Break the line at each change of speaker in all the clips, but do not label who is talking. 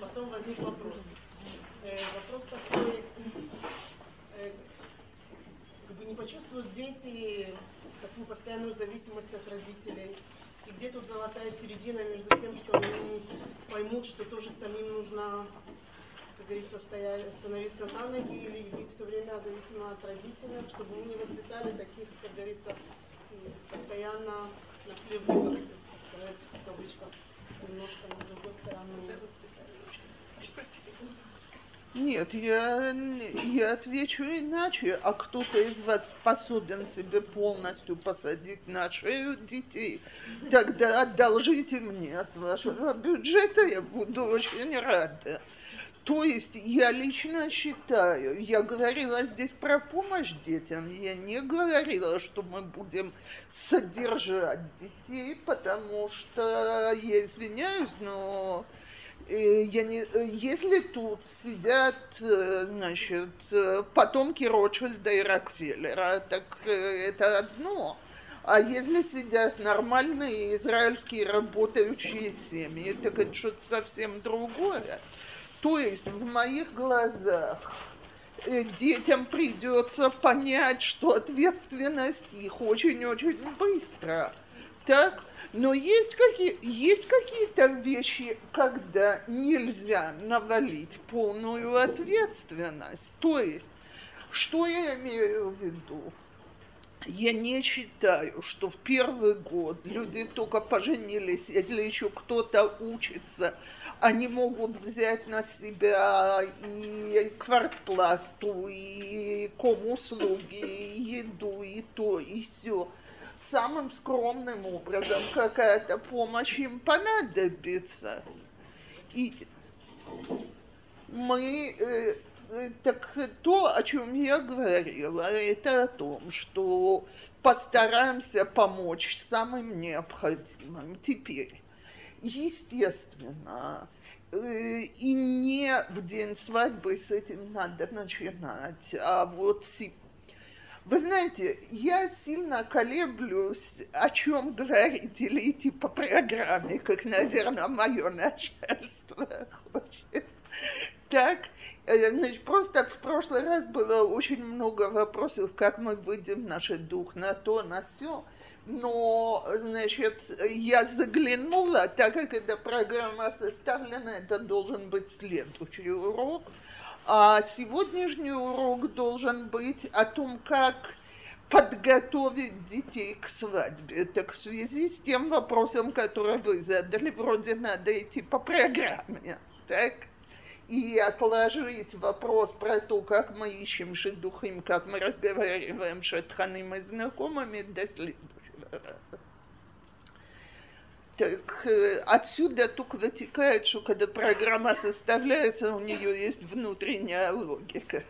потом возник вопрос. Э, вопрос такой, э, как бы не почувствуют дети такую постоянную зависимость от родителей? И где тут золотая середина между тем, что они поймут, что тоже самим нужно, как говорится, стоять, становиться на ноги или быть все время зависимо от родителей, чтобы мы не воспитали таких, как говорится, постоянно наплевывающих, сказать, в кавычках, немножко на другой стороне.
Нет, я, я отвечу иначе. А кто-то из вас способен себе полностью посадить на шею детей? Тогда одолжите мне с вашего бюджета, я буду очень рада. То есть я лично считаю, я говорила здесь про помощь детям, я не говорила, что мы будем содержать детей, потому что, я извиняюсь, но я не, если тут сидят, э, значит, потомки Ротшильда и Рокфеллера, так э, это одно. А если сидят нормальные израильские работающие семьи, так это что-то совсем другое. То есть в моих глазах э, детям придется понять, что ответственность их очень-очень быстро. Так? Но есть, какие, есть какие-то вещи, когда нельзя навалить полную ответственность. То есть, что я имею в виду? Я не считаю, что в первый год люди только поженились, если еще кто-то учится, они могут взять на себя и квартплату, и комуслуги, и еду, и то, и все. Самым скромным образом какая-то помощь им понадобится. И мы э, так то, о чем я говорила, это о том, что постараемся помочь самым необходимым. Теперь, естественно, э, и не в день свадьбы с этим надо начинать, а вот вы знаете, я сильно колеблюсь, о чем говорить, или идти по программе, как, наверное, мое начальство хочет. Так, Э, значит, просто в прошлый раз было очень много вопросов, как мы выйдем наш дух на то, на все. Но, значит, я заглянула, так как эта программа составлена, это должен быть следующий урок. А сегодняшний урок должен быть о том, как подготовить детей к свадьбе. Так в связи с тем вопросом, который вы задали, вроде надо идти по программе. Так? и отложить вопрос про то, как мы ищем шедухим, как мы разговариваем с шатханым и знакомыми до следующего раза. Так э, отсюда только вытекает, что когда программа составляется, у нее есть внутренняя логика.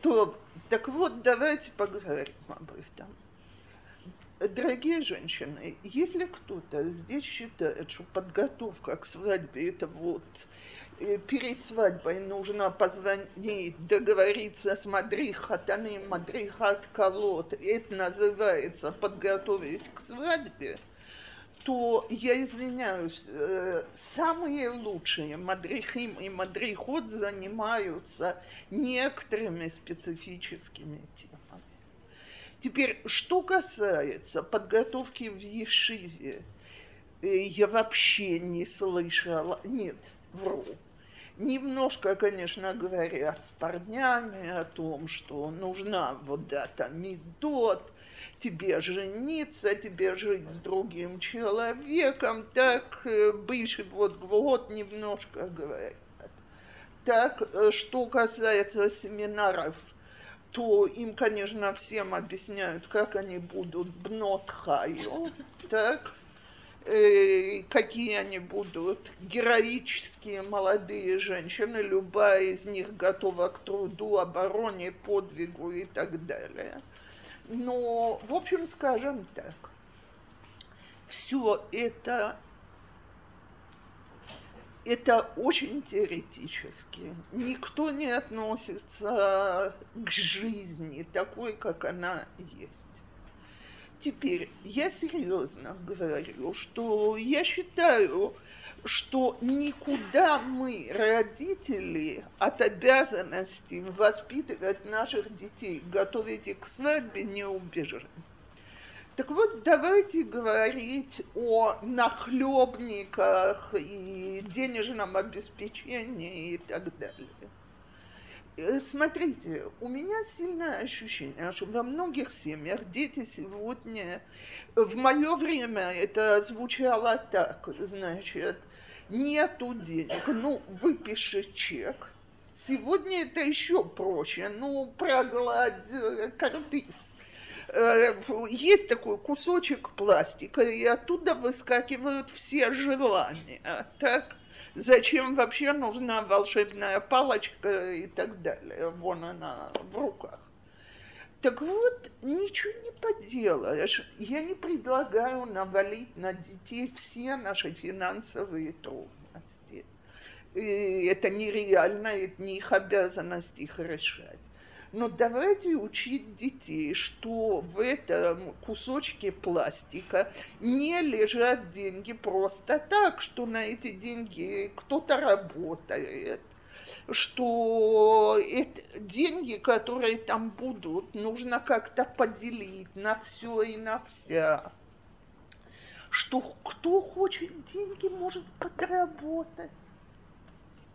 То, так вот, давайте поговорим об этом. Дорогие женщины, если кто-то здесь считает, что подготовка к свадьбе это вот перед свадьбой нужно позвонить, договориться с мадрихатаным, мадрихат колод, это называется подготовить к свадьбе, то я извиняюсь, э, самые лучшие мадрихим и мадрихот занимаются некоторыми специфическими темами. Теперь, что касается подготовки в Ешиве, э, я вообще не слышала, нет, вру немножко, конечно, говорят с парнями о том, что нужна вот дата медот, тебе жениться, тебе жить с другим человеком, так э, бывший вот год немножко говорят. Так, э, что касается семинаров, то им, конечно, всем объясняют, как они будут бнотхаю, так, Э, какие они будут, героические молодые женщины, любая из них готова к труду, обороне, подвигу и так далее. Но, в общем, скажем так, все это это очень теоретически. Никто не относится к жизни такой, как она есть. Теперь я серьезно говорю, что я считаю, что никуда мы, родители, от обязанности воспитывать наших детей, готовить их к свадьбе, не убежим. Так вот, давайте говорить о нахлебниках и денежном обеспечении и так далее. Э, смотрите, у меня сильное ощущение, что во многих семьях дети сегодня, в мое время это звучало так, значит, нету денег, ну, выпиши чек. Сегодня это еще проще, ну, прогладь э, картиз Э, есть такой кусочек пластика, и оттуда выскакивают все желания. Так? Зачем вообще нужна волшебная палочка и так далее? Вон она в руках. Так вот, ничего не поделаешь. Я не предлагаю навалить на детей все наши финансовые трудности. И это нереально, это не их обязанность их решать. Но давайте учить детей, что в этом кусочке пластика не лежат деньги просто так, что на эти деньги кто-то работает, что это, деньги, которые там будут, нужно как-то поделить на все и на вся. Что кто хочет деньги, может подработать.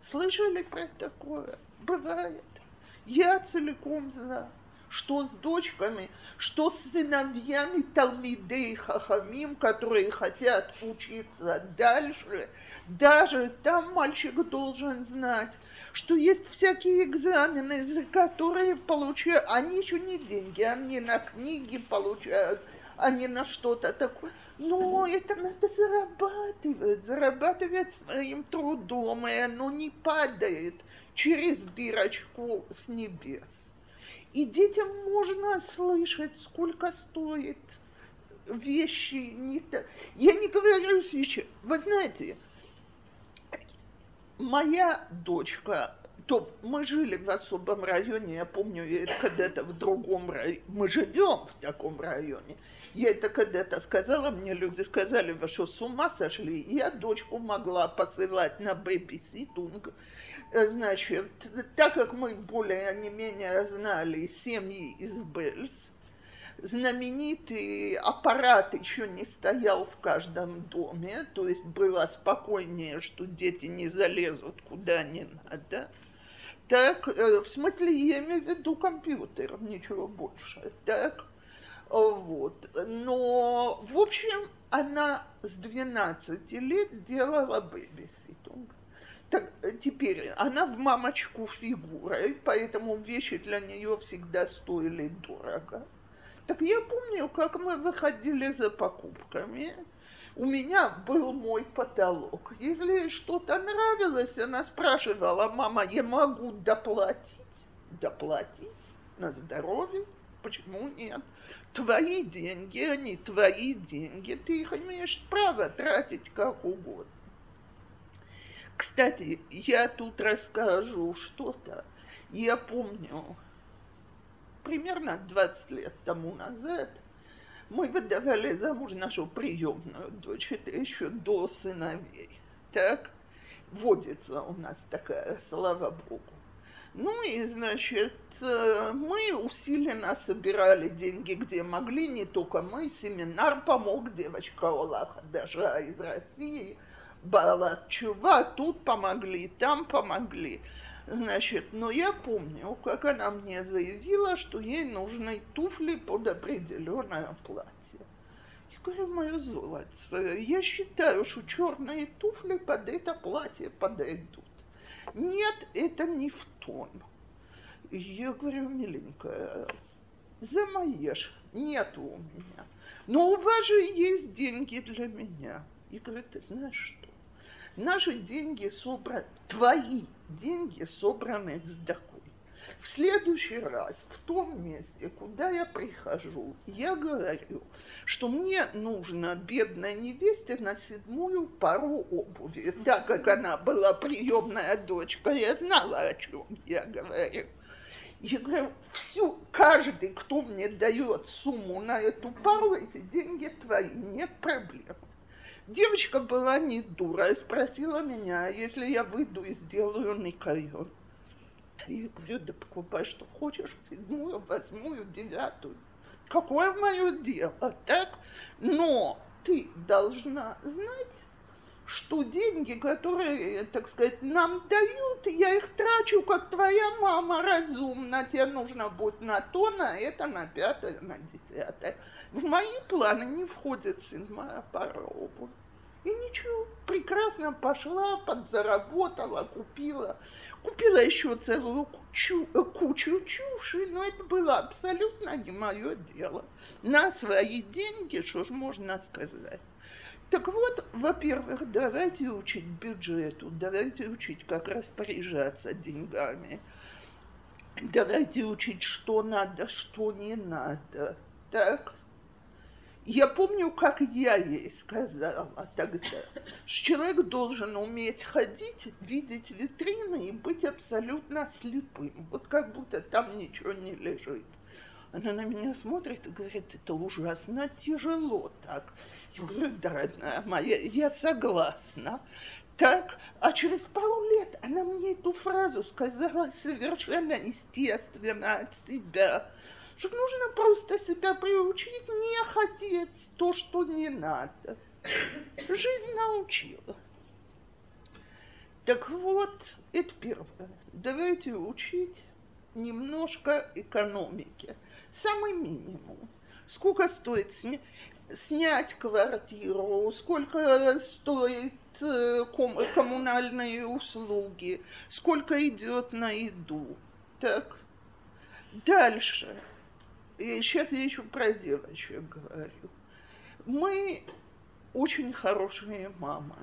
Слышали про такое? Бывает. Я целиком за. Что с дочками, что с сыновьями Талмидей Хахамим, которые хотят учиться дальше, даже там мальчик должен знать, что есть всякие экзамены, за которые получают, они еще не деньги, они на книги получают, они на что-то такое. Но это надо зарабатывать, зарабатывать своим трудом, и оно не падает через дырочку с небес. И детям можно слышать, сколько стоит вещи. Не то. Я не говорю сейчас. Вы знаете, моя дочка, то мы жили в особом районе, я помню, я это когда-то в другом районе, мы живем в таком районе. Я это когда-то сказала, мне люди сказали, вы что, с ума сошли? Я дочку могла посылать на babysitting значит, так как мы более не менее знали семьи из Бельс, знаменитый аппарат еще не стоял в каждом доме, то есть было спокойнее, что дети не залезут куда не надо. Так, э, в смысле, я имею в виду компьютер, ничего больше. Так, вот. Но, в общем, она с 12 лет делала бэбиситинг. Так, э, теперь она в мамочку фигурой, поэтому вещи для нее всегда стоили дорого. Так я помню, как мы выходили за покупками. У меня был мой потолок. Если что-то нравилось, она спрашивала, мама, я могу доплатить? Доплатить на здоровье? Почему нет? Твои деньги, они твои деньги, ты их имеешь право тратить как угодно. Кстати, я тут расскажу что-то. Я помню, примерно 20 лет тому назад мы выдавали замуж нашу приемную дочь, это еще до сыновей. Так, водится у нас такая, слава богу. Ну и, значит, э, мы усиленно собирали деньги, где могли, не только мы, семинар помог, девочка Олаха даже из России – Балат Чува, тут помогли, там помогли. Значит, но я помню, как она мне заявила, что ей нужны туфли под определенное платье. Я говорю, мое золото, я считаю, что черные туфли под это платье подойдут. Нет, это не в тон. Я говорю, миленькая, замаешь, нету у меня. Но у вас же есть деньги для меня. И говорит, ты знаешь что? Наши деньги собраны, твои деньги собраны с докой. В следующий раз в том месте, куда я прихожу, я говорю, что мне нужно бедной невесте на седьмую пару обуви. Так как она была приемная дочка, я знала, о чем я говорю. Я говорю, всю, каждый, кто мне дает сумму на эту пару, эти деньги твои, нет проблем. Девочка была не дура и спросила меня, если я выйду и сделаю никайон. Я говорю, да покупай, что хочешь, седьмую, восьмую, девятую. Какое мое дело, так? Но ты должна знать, что деньги, которые, так сказать, нам дают, я их трачу, как твоя мама разумно. Тебе нужно будет на то, на это, на пятое, на десятое. В мои планы не входит седьмая пара обуви. И ничего, прекрасно пошла, подзаработала, купила. Купила еще целую кучу, кучу чуши, но это было абсолютно не мое дело. На свои деньги, что ж можно сказать. Так вот, во-первых, давайте учить бюджету, давайте учить, как распоряжаться деньгами, давайте учить, что надо, что не надо. Так? Я помню, как я ей сказала тогда, что человек должен уметь ходить, видеть витрины и быть абсолютно слепым. Вот как будто там ничего не лежит. Она на меня смотрит и говорит, это ужасно тяжело так. Дорогая моя, я согласна. Так, а через пару лет она мне эту фразу сказала совершенно естественно от себя, что нужно просто себя приучить не хотеть то, что не надо. Жизнь научила. Так вот, это первое. Давайте учить немножко экономики. Самый минимум. Сколько стоит снять квартиру, сколько стоит э, ком коммунальные услуги, сколько идет на еду. Так, дальше. И сейчас я еще про девочек говорю. Мы очень хорошие мамы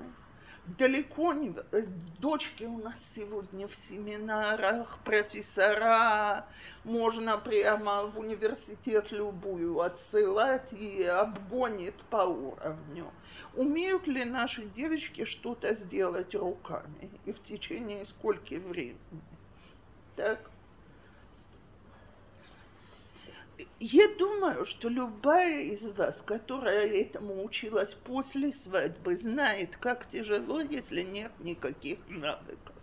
далеко не... Э, дочки у нас сегодня в семинарах, профессора, можно прямо в университет любую отсылать и обгонит по уровню. Умеют ли наши девочки что-то сделать руками и в течение скольки времени? Так? Я думаю, что любая из вас, которая этому училась после свадьбы, знает, как тяжело, если нет никаких навыков.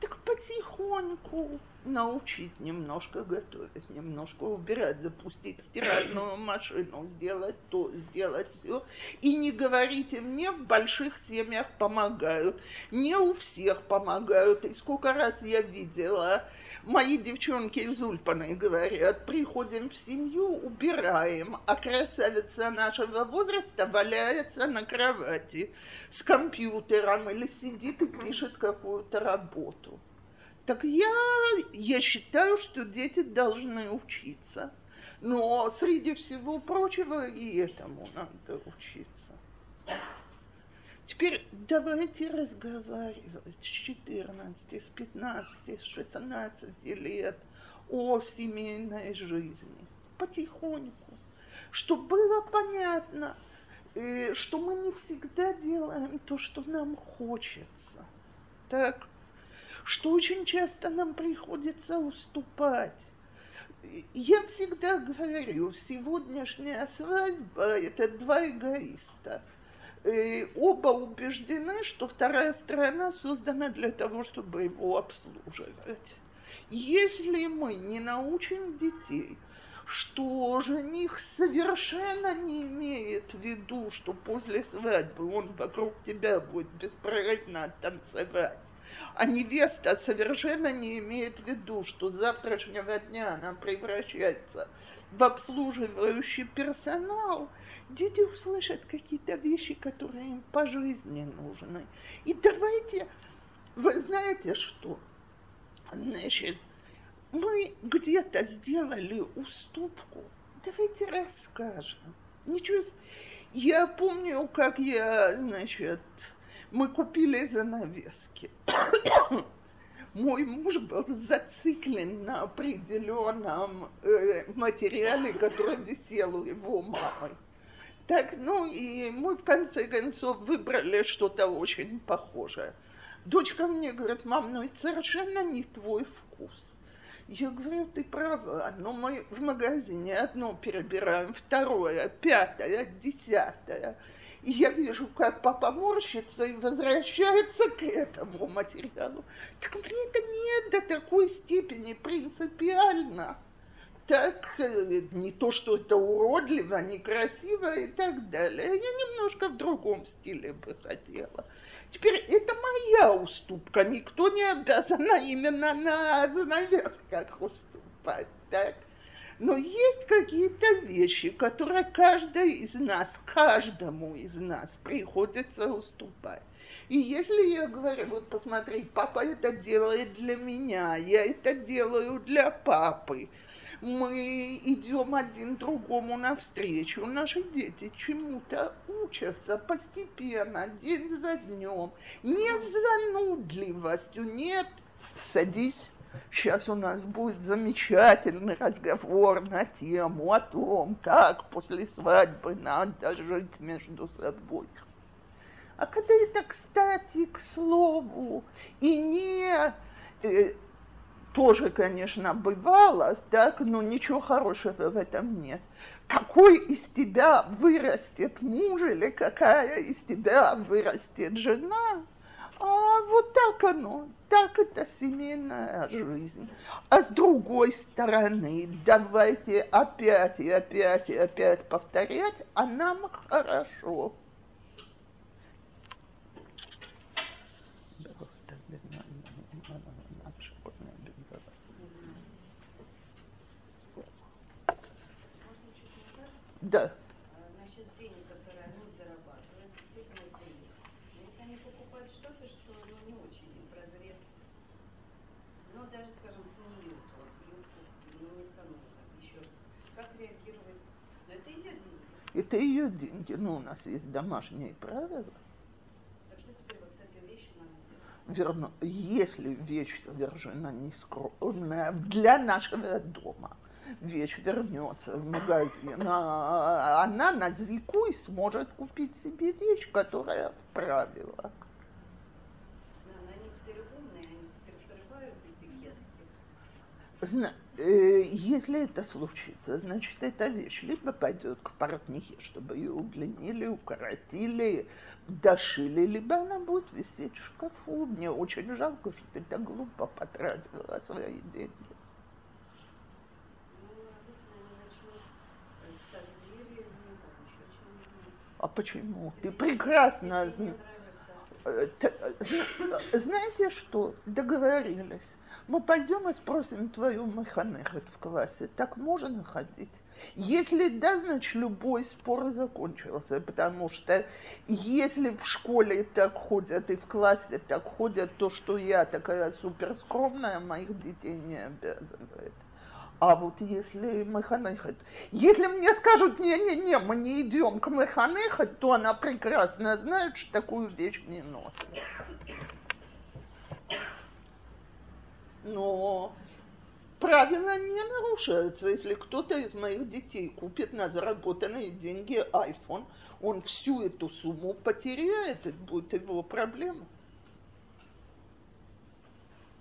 Так потихоньку научить немножко готовить, немножко убирать, запустить стиральную машину, сделать то, сделать все. И не говорите мне, в больших семьях помогают. Не у всех помогают. И сколько раз я видела, мои девчонки из Ульпаны говорят, приходим в семью, убираем, а красавица нашего возраста валяется на кровати с компьютером или сидит и пишет какую-то работу. Так я, я считаю, что дети должны учиться. Но среди всего прочего и этому надо учиться. Теперь давайте разговаривать с 14, с 15, с 16 лет о семейной жизни. Потихоньку. Чтобы было понятно, э, что мы не всегда делаем то, что нам хочется. Так, что очень часто нам приходится уступать. Я всегда говорю, сегодняшняя свадьба – это два эгоиста. И оба убеждены, что вторая сторона создана для того, чтобы его обслуживать. Если мы не научим детей, что жених совершенно не имеет в виду, что после свадьбы он вокруг тебя будет беспрерывно танцевать, а невеста совершенно не имеет в виду, что с завтрашнего дня она превращается в обслуживающий персонал, дети услышат какие-то вещи, которые им по жизни нужны. И давайте, вы знаете что? Значит, мы где-то сделали уступку. Давайте расскажем. Ничего. Я помню, как я, значит, мы купили занавески. Мой муж был зациклен на определенном э, материале, который висел у его мамы. Так, ну и мы в конце концов выбрали что-то очень похожее. Дочка мне говорит, мам, ну это совершенно не твой вкус. Я говорю, ты права, но мы в магазине одно перебираем, второе, пятое, десятое. Я вижу, как папа морщится и возвращается к этому материалу. Так мне это не до такой степени принципиально. Так, э, не то, что это уродливо, некрасиво и так далее. Я немножко в другом стиле бы хотела. Теперь это моя уступка. Никто не обязан именно на занавесках уступать. Так? Но есть какие-то вещи, которые каждый из нас, каждому из нас приходится уступать. И если я говорю, вот посмотри, папа это делает для меня, я это делаю для папы, мы идем один другому навстречу, наши дети чему-то учатся постепенно, день за днем, не с занудливостью, нет, садись, Сейчас у нас будет замечательный разговор на тему о том, как после свадьбы надо жить между собой. А когда это, кстати, к слову, и не э, тоже, конечно, бывало, так, но ничего хорошего в этом нет. Какой из тебя вырастет муж или какая из тебя вырастет жена, а вот так оно, так это семейная жизнь. А с другой стороны, давайте опять и опять и опять повторять, а нам хорошо. Да. Это ее деньги. Ну, у нас есть домашние правила. Верно, если вещь совершенно нескромная для нашего дома, вещь вернется в магазин, а она на зику и сможет купить себе вещь, которая в правилах. Зна Э, если это случится, значит, эта вещь либо пойдет к портнихе, чтобы ее удлинили, укоротили, дошили, либо она будет висеть в шкафу. Мне очень жалко, что ты так глупо потратила свои деньги. А почему? Ты прекрасно знаешь. Э, э, знаете что? Договорились мы пойдем и спросим твою механехет в классе, так можно ходить? Если да, значит, любой спор закончился, потому что если в школе так ходят и в классе так ходят, то, что я такая суперскромная, моих детей не обязывает. А вот если механехет, если мне скажут, не-не-не, мы не идем к механехет, то она прекрасно знает, что такую вещь не носит но правила не нарушаются. Если кто-то из моих детей купит на заработанные деньги iPhone, он всю эту сумму потеряет, это будет его проблема.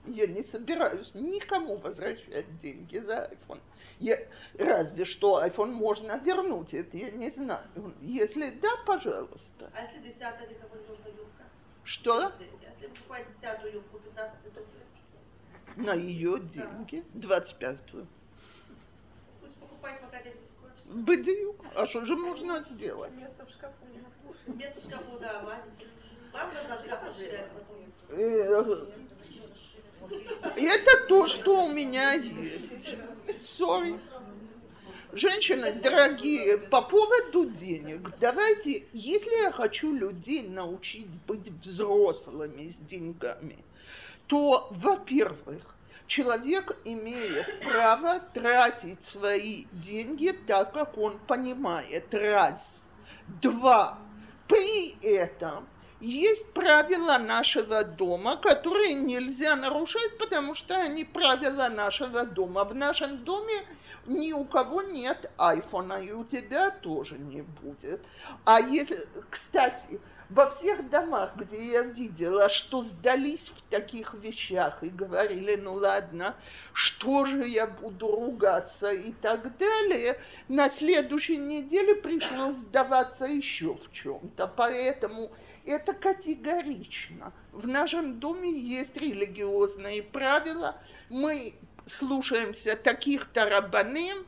Я не собираюсь никому возвращать деньги за iPhone. Я, разве что iPhone можно вернуть, это я не знаю. Если да, пожалуйста.
А если десятая, кого нужна юбка?
Что?
Если покупать десятую юбку, 15 то
на ее деньги, 25-ю. Бедюк. А что же можно сделать?
Место в шкафу Место в шкафу, да, Вам нужно шкаф
Это то, что у меня есть. Sorry. Женщины, дорогие, по поводу денег, давайте, если я хочу людей научить быть взрослыми с деньгами, то, во-первых, человек имеет право тратить свои деньги так, как он понимает. Раз. Два. При этом есть правила нашего дома, которые нельзя нарушать, потому что они правила нашего дома. В нашем доме ни у кого нет айфона, и у тебя тоже не будет. А если, кстати, Во всех домах, где я видела, что сдались в таких вещах и говорили, ну ладно, что же я буду ругаться и так далее, на следующей неделе пришлось сдаваться еще в чем-то. Поэтому это категорично. В нашем доме есть религиозные правила. Мы слушаемся таких-то рабаним,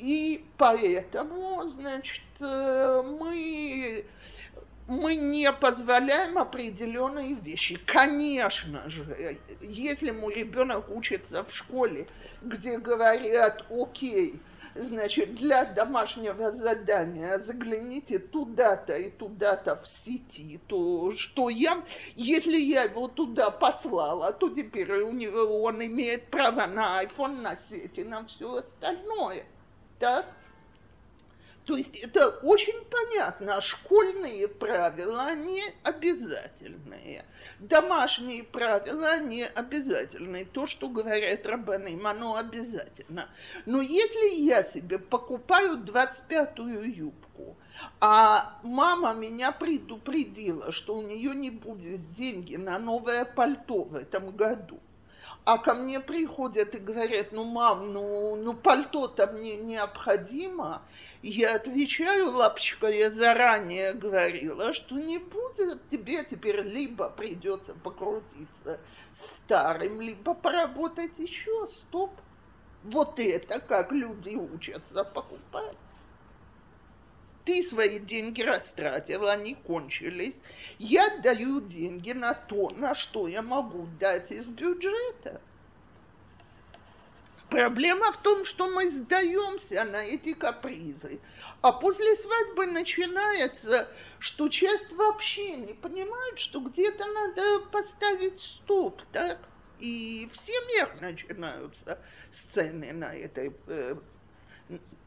и поэтому, значит, э, мы, мы не позволяем определенные вещи. Конечно же, если мой ребенок учится в школе, где говорят, окей, значит, для домашнего задания загляните туда-то и туда-то в сети, то что я, если я его туда послала, то теперь у него он имеет право на iPhone, на сети, на все остальное. Так? То есть это очень понятно, школьные правила, они обязательные. Домашние правила, они обязательные. То, что говорят рабаны, оно обязательно. Но если я себе покупаю 25-ю юбку, а мама меня предупредила, что у нее не будет деньги на новое пальто в этом году, а ко мне приходят и говорят, ну, мам, ну, ну пальто-то мне необходимо. Я отвечаю, лапочка, я заранее говорила, что не будет тебе теперь либо придется покрутиться старым, либо поработать еще, стоп. Вот это как люди учатся покупать. Ты свои деньги растратил, они кончились. Я даю деньги на то, на что я могу дать из бюджета. Проблема в том, что мы сдаемся на эти капризы. А после свадьбы начинается, что часть вообще не понимает, что где-то надо поставить стоп, так? И в семьях начинаются сцены на этой э,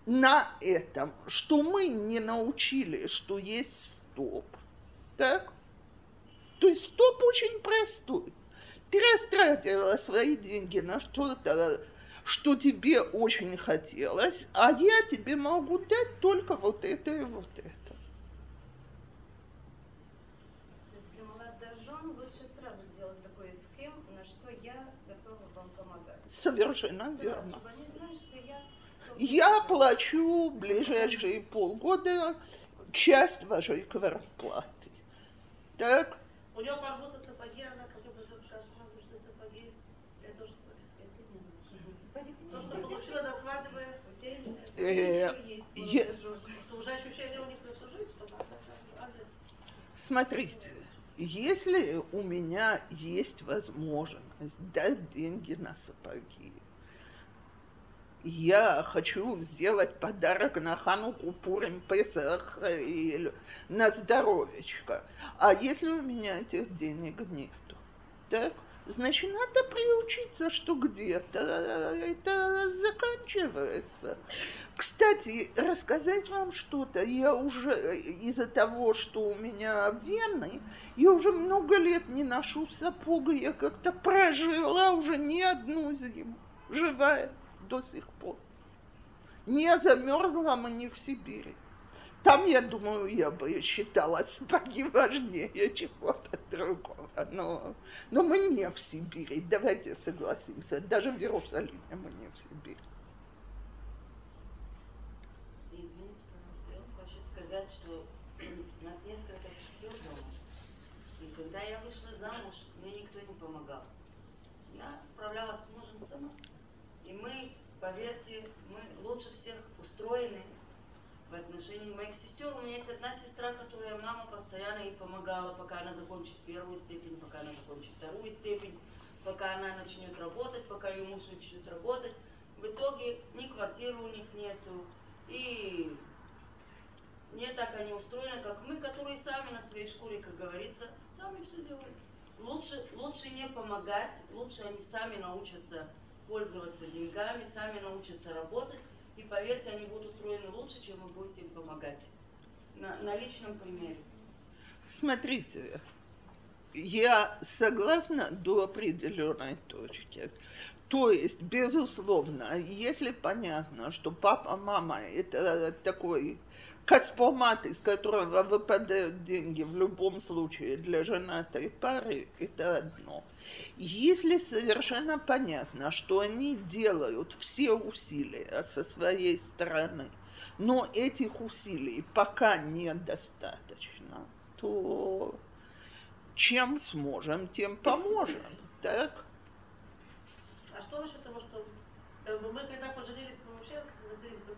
на этом, что мы не научили, что есть стоп. Так? То есть стоп очень простой. Ты растратила свои деньги на что-то, что тебе очень хотелось, а я тебе могу дать только вот это и вот это. Совершенно верно я плачу ближайшие полгода часть вашей квартплаты. Так?
У него порвутся сапоги, она когда придет, скажет, что нужны сапоги. Я тоже То, что получила до свадьбы,
э,
уже ощущение у них прислужить, что
Смотрите, если у меня есть возможность дать деньги на сапоги, я хочу сделать подарок на Хануку, Пурим, Песах и на здоровечко. А если у меня этих денег нету, так, значит, надо приучиться, что где-то это заканчивается. Кстати, рассказать вам что-то, я уже из-за того, что у меня вены, я уже много лет не ношу сапога, я как-то прожила уже не одну зиму, живая до сих пор. Не замерзла мы не в Сибири. Там, я думаю, я бы считала сапоги важнее чего-то другого. Но, но мы не в Сибири, давайте согласимся. Даже в Иерусалиме мы не в Сибири.
Извините, я хочу сказать, что нас несколько сестер когда я вышла замуж, мне никто не помогал. Я справлялась с мужем сама. И мы поверьте, мы лучше всех устроены в отношении моих сестер. У меня есть одна сестра, которая мама постоянно ей помогала, пока она закончит первую степень, пока она закончит вторую степень, пока она начнет работать, пока ее муж начнет работать. В итоге ни квартиры у них нету, и не так они устроены, как мы, которые сами на своей шкуре, как говорится, сами все делают. Лучше, лучше не помогать, лучше они сами научатся пользоваться деньгами, сами научатся работать, и поверьте, они будут устроены лучше, чем вы будете им помогать. На, на личном примере.
Смотрите, я согласна до определенной точки. То есть, безусловно, если понятно, что папа, мама – это такой Космомат, из которого выпадают деньги в любом случае для женатой пары, это одно. Если совершенно понятно, что они делают все усилия со своей стороны, но этих усилий пока недостаточно, то чем сможем, тем поможем, так?
А что насчет того, что э, мы когда поженились, мы вообще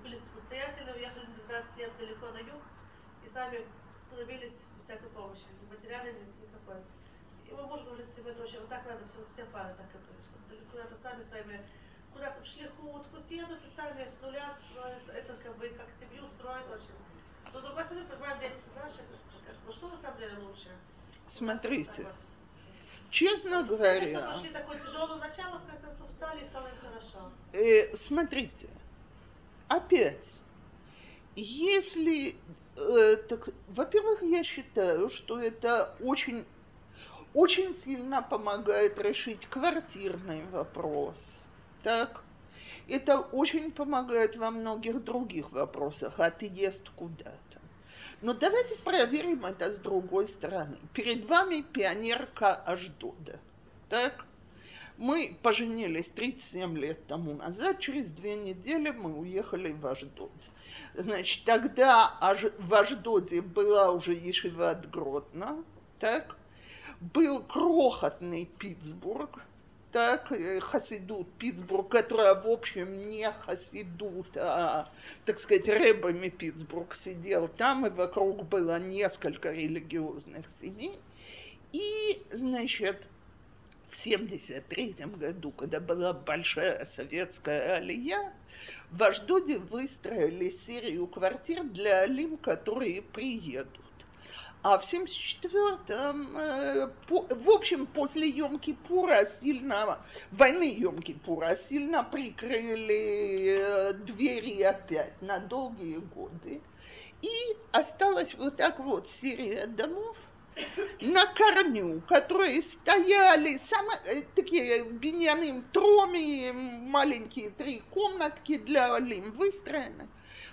были самостоятельными, 15 лет далеко на юг и сами становились без всякой помощи, не потеряли никакой. И мой муж говорит, себе это очень, вот так надо все, все пары так готовить, чтобы куда-то сами своими, куда-то в шлиху, вот пусть едут сами с нуля строят, это как бы как семью строят очень. Но с другой стороны, понимаем, дети наши, как, ну что на самом деле лучше?
Смотрите, честно вот, говоря...
Пошли такое тяжелое начало, в конце встали и стало хорошо.
Э, смотрите, опять если, э, так, во-первых, я считаю, что это очень, очень сильно помогает решить квартирный вопрос, так? Это очень помогает во многих других вопросах, отъезд куда-то. Но давайте проверим это с другой стороны. Перед вами пионерка Аждода. Так? Мы поженились 37 лет тому назад, через две недели мы уехали в Аждод. Значит, тогда в Аждоде была уже Ешива от Гродно, так? Был крохотный Питтсбург, так, э, Хасидут Питтсбург, которая, в общем, не Хасидут, а, так сказать, рэбами Питтсбург сидел там, и вокруг было несколько религиозных семей. И, значит, в 73 году, когда была большая советская алия, в Аждоде выстроили серию квартир для алим, которые приедут. А в 74-м, э, в общем, после Йом-Кипура сильно, войны Йом-Кипура сильно прикрыли э, двери опять на долгие годы. И осталась вот так вот серия домов на корню, которые стояли, самые, э, такие биньяным троми, маленькие три комнатки для Алим выстроены.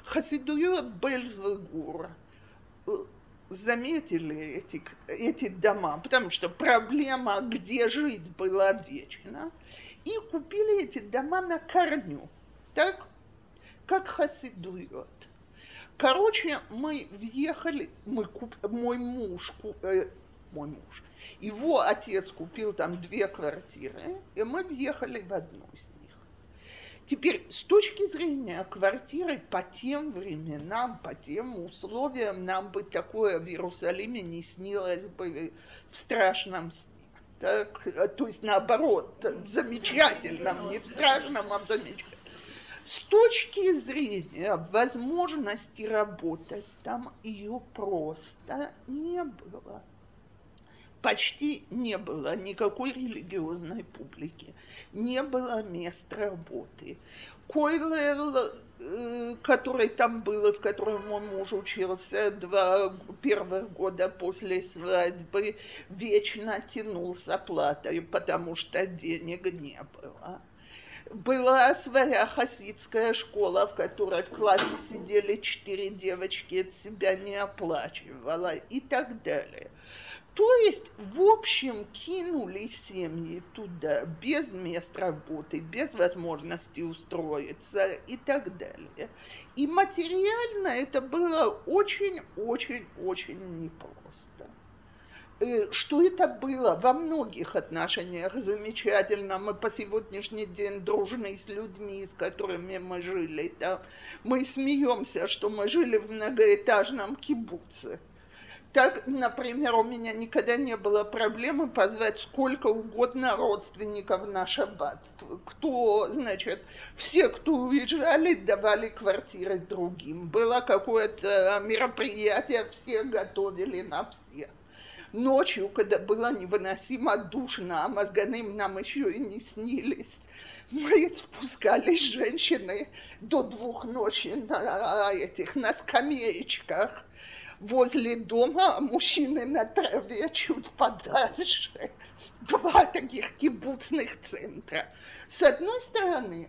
Хасидует Бельзвегура заметили эти, эти дома, потому что проблема, где жить, была вечна, и купили эти дома на корню, так, как хасидует. Короче, мы въехали, мы куп, мой муж, э, мой муж, его отец купил там две квартиры, и мы въехали в одну из Теперь, с точки зрения квартиры по тем временам, по тем условиям, нам бы такое в Иерусалиме не снилось бы в страшном сне. Так, то есть наоборот, в замечательном, не в страшном, а в замечательном. С точки зрения возможности работать там ее просто не было почти не было никакой религиозной публики, не было мест работы. Койлер, э, который там был, в котором мой муж учился два первых года после свадьбы, вечно тянул с оплатой, потому что денег не было. Была своя хасидская школа, в которой в классе сидели четыре девочки, от себя не оплачивала и так далее. То есть, в общем, кинули семьи туда без мест работы, без возможности устроиться и так далее. И материально это было очень-очень-очень непросто. Э, что это было во многих отношениях замечательно. Мы по сегодняшний день дружны с людьми, с которыми мы жили. Да? Мы смеемся, что мы жили в многоэтажном кибуце так, например, у меня никогда не было проблемы позвать сколько угодно родственников на шаббат. Кто, значит, все, кто уезжали, давали квартиры другим. Было какое-то мероприятие, все готовили на всех. Ночью, когда было невыносимо душно, а мозганым нам еще и не снились, мы спускались женщины до двух ночи на этих, на скамеечках возле дома, а мужчины на траве чуть подальше. Два таких кибуцных центра. С одной стороны,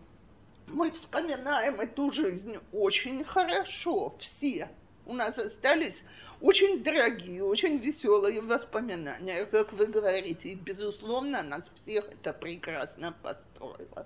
мы вспоминаем эту жизнь очень хорошо, все. У нас остались очень дорогие, очень веселые воспоминания, как вы говорите. И, безусловно, нас всех это прекрасно построило.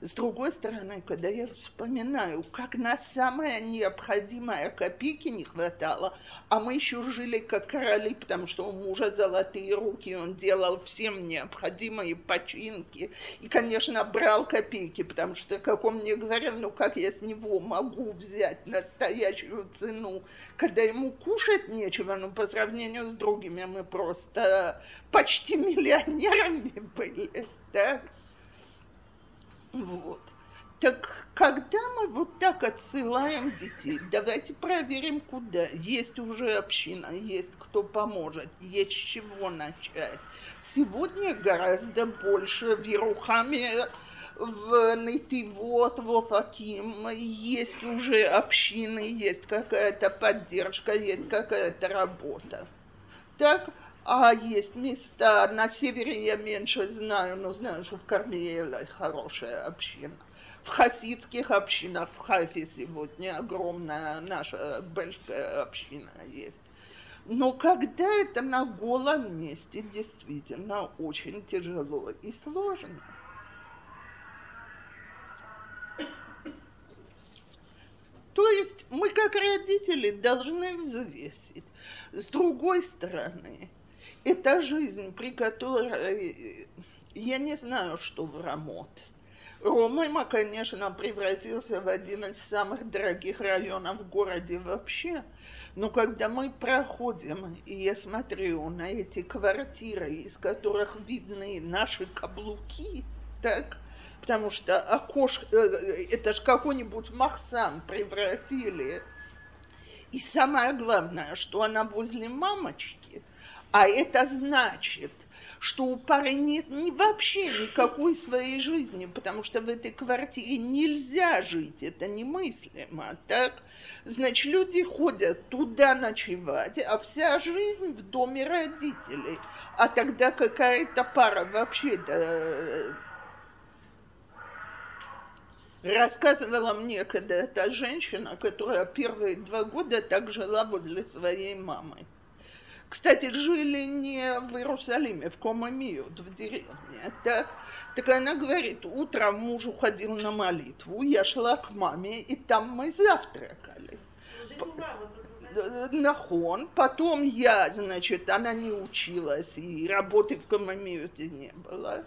С другой стороны, когда я вспоминаю, как на самое необходимое копейки не хватало, а мы еще жили как короли, потому что у мужа золотые руки, он делал всем необходимые починки. И, конечно, брал копейки, потому что, как он мне говорил, ну как я с него могу взять настоящую цену, когда ему кушать нечего, ну по сравнению с другими мы просто почти миллионерами были, да? Вот. Так когда мы вот так отсылаем детей, давайте проверим, куда. Есть уже община, есть кто поможет, есть с чего начать. Сегодня гораздо больше в Ерухаме, в Нытивот, в Офаким есть уже общины, есть какая-то поддержка, есть какая-то работа. Так, а есть места, на севере я меньше знаю, но знаю, что в Кармиеле хорошая община. В хасидских общинах в Хайфе сегодня огромная наша бельская община есть. Но когда это на голом месте, действительно очень тяжело и сложно. То есть мы как родители должны взвесить. С другой стороны, это жизнь, при которой я не знаю, что в Рамот. Ромайма, конечно, превратился в один из самых дорогих районов в городе вообще. Но когда мы проходим, и я смотрю на эти квартиры, из которых видны наши каблуки, так, потому что окошко, э, это ж какой-нибудь Махсан превратили. И самое главное, что она возле мамочки, а это значит, что у пары нет ни, вообще никакой своей жизни, потому что в этой квартире нельзя жить, это немыслимо, так? Значит, люди ходят туда ночевать, а вся жизнь в доме родителей. А тогда какая-то пара вообще-то рассказывала мне когда-то женщина, которая первые два года так жила возле своей мамы. Кстати, жили не в Иерусалиме, в Комамиют, в деревне. Так, так она говорит, утром муж уходил на молитву, я шла к маме, и там мы завтракали. Нахон. Потом я, значит, она не училась, и работы в Комамиюте не было.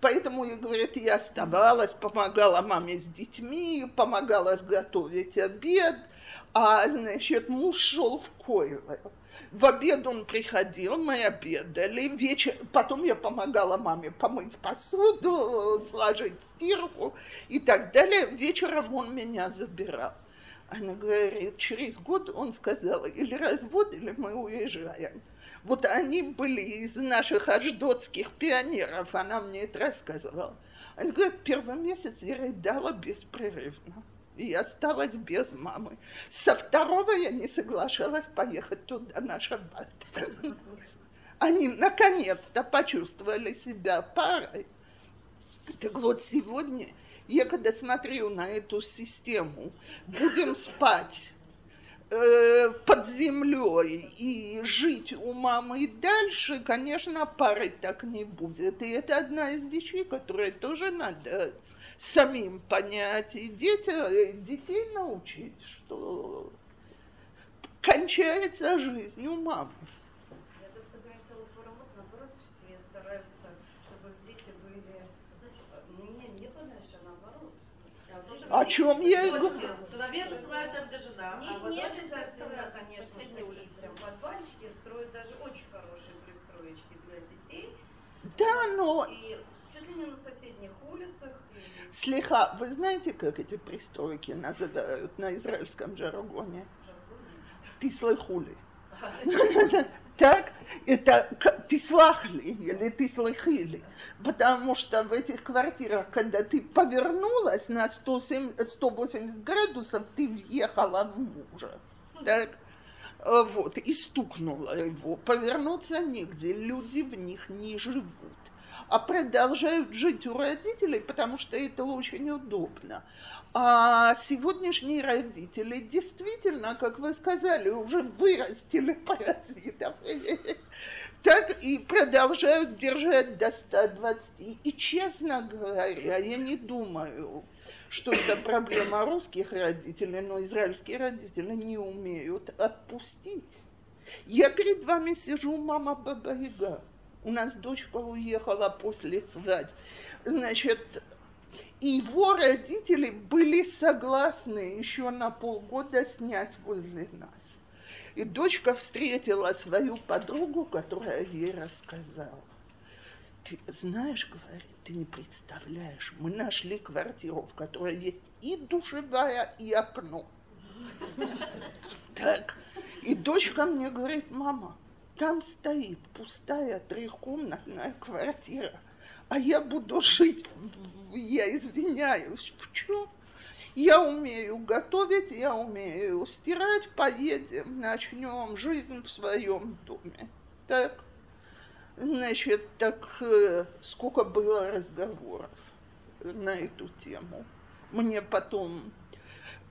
Поэтому, говорит, я оставалась, помогала маме с детьми, помогала сготовить обед, а, значит, муж шел в Койлел. В обед он приходил, мы обедали, вечер, потом я помогала маме помыть посуду, сложить стирку и так далее. Вечером он меня забирал. Она говорит, через год он сказал, или развод, или мы уезжаем. Вот они были из наших аждотских пионеров, она мне это рассказывала. Она говорит, первый месяц я рыдала беспрерывно и осталась без мамы. Со второго я не соглашалась поехать туда на шаббат. Они наконец-то почувствовали себя парой. Так вот, сегодня я когда смотрю на эту систему, будем спать э, под землей и жить у мамы дальше, конечно, пары так не будет. И это одна из вещей, которые тоже надо самим понять и дети, детей научить, что кончается жизнь у мамы.
Я только заметила поработу, наоборот, все стараются, чтобы дети были... Мне не подальше, а наоборот.
О чем я и говорю.
Сыновей посылают там, где жена.
Не,
а вот
не обязательно,
соседние
конечно, такие прям подвальчики строят даже очень хорошие пристроечки для детей.
Да, но
И чуть ли не на соседних улицах.
Слегка, вы знаете, как эти пристройки называют на израильском жаргоне? Ты слыхули. Так, это ты слахли или ты слыхили. Потому что в этих квартирах, когда ты повернулась на 107 180 градусов, ты въехала в мужа. Так? вот, и стукнула его. Повернуться негде, люди в них не живут а продолжают жить у родителей, потому что это очень удобно. А сегодняшние родители действительно, как вы сказали, уже вырастили паразитов. Так и продолжают держать до 120. И, честно говоря, я не думаю, что это проблема русских родителей, но израильские родители не умеют отпустить. Я перед вами сижу, мама Баба-Яга. У нас дочка уехала после свадьбы. Значит, его родители были согласны еще на полгода снять возле нас. И дочка встретила свою подругу, которая ей рассказала. Ты знаешь, говорит, ты не представляешь, мы нашли квартиру, в которой есть и душевая, и окно. Так. И дочка мне говорит, мама, там стоит пустая трехкомнатная квартира, а я буду жить, я извиняюсь, в чем? Я умею готовить, я умею стирать, поедем, начнем жизнь в своем доме. Так, значит, так э, сколько было разговоров на эту тему. Мне потом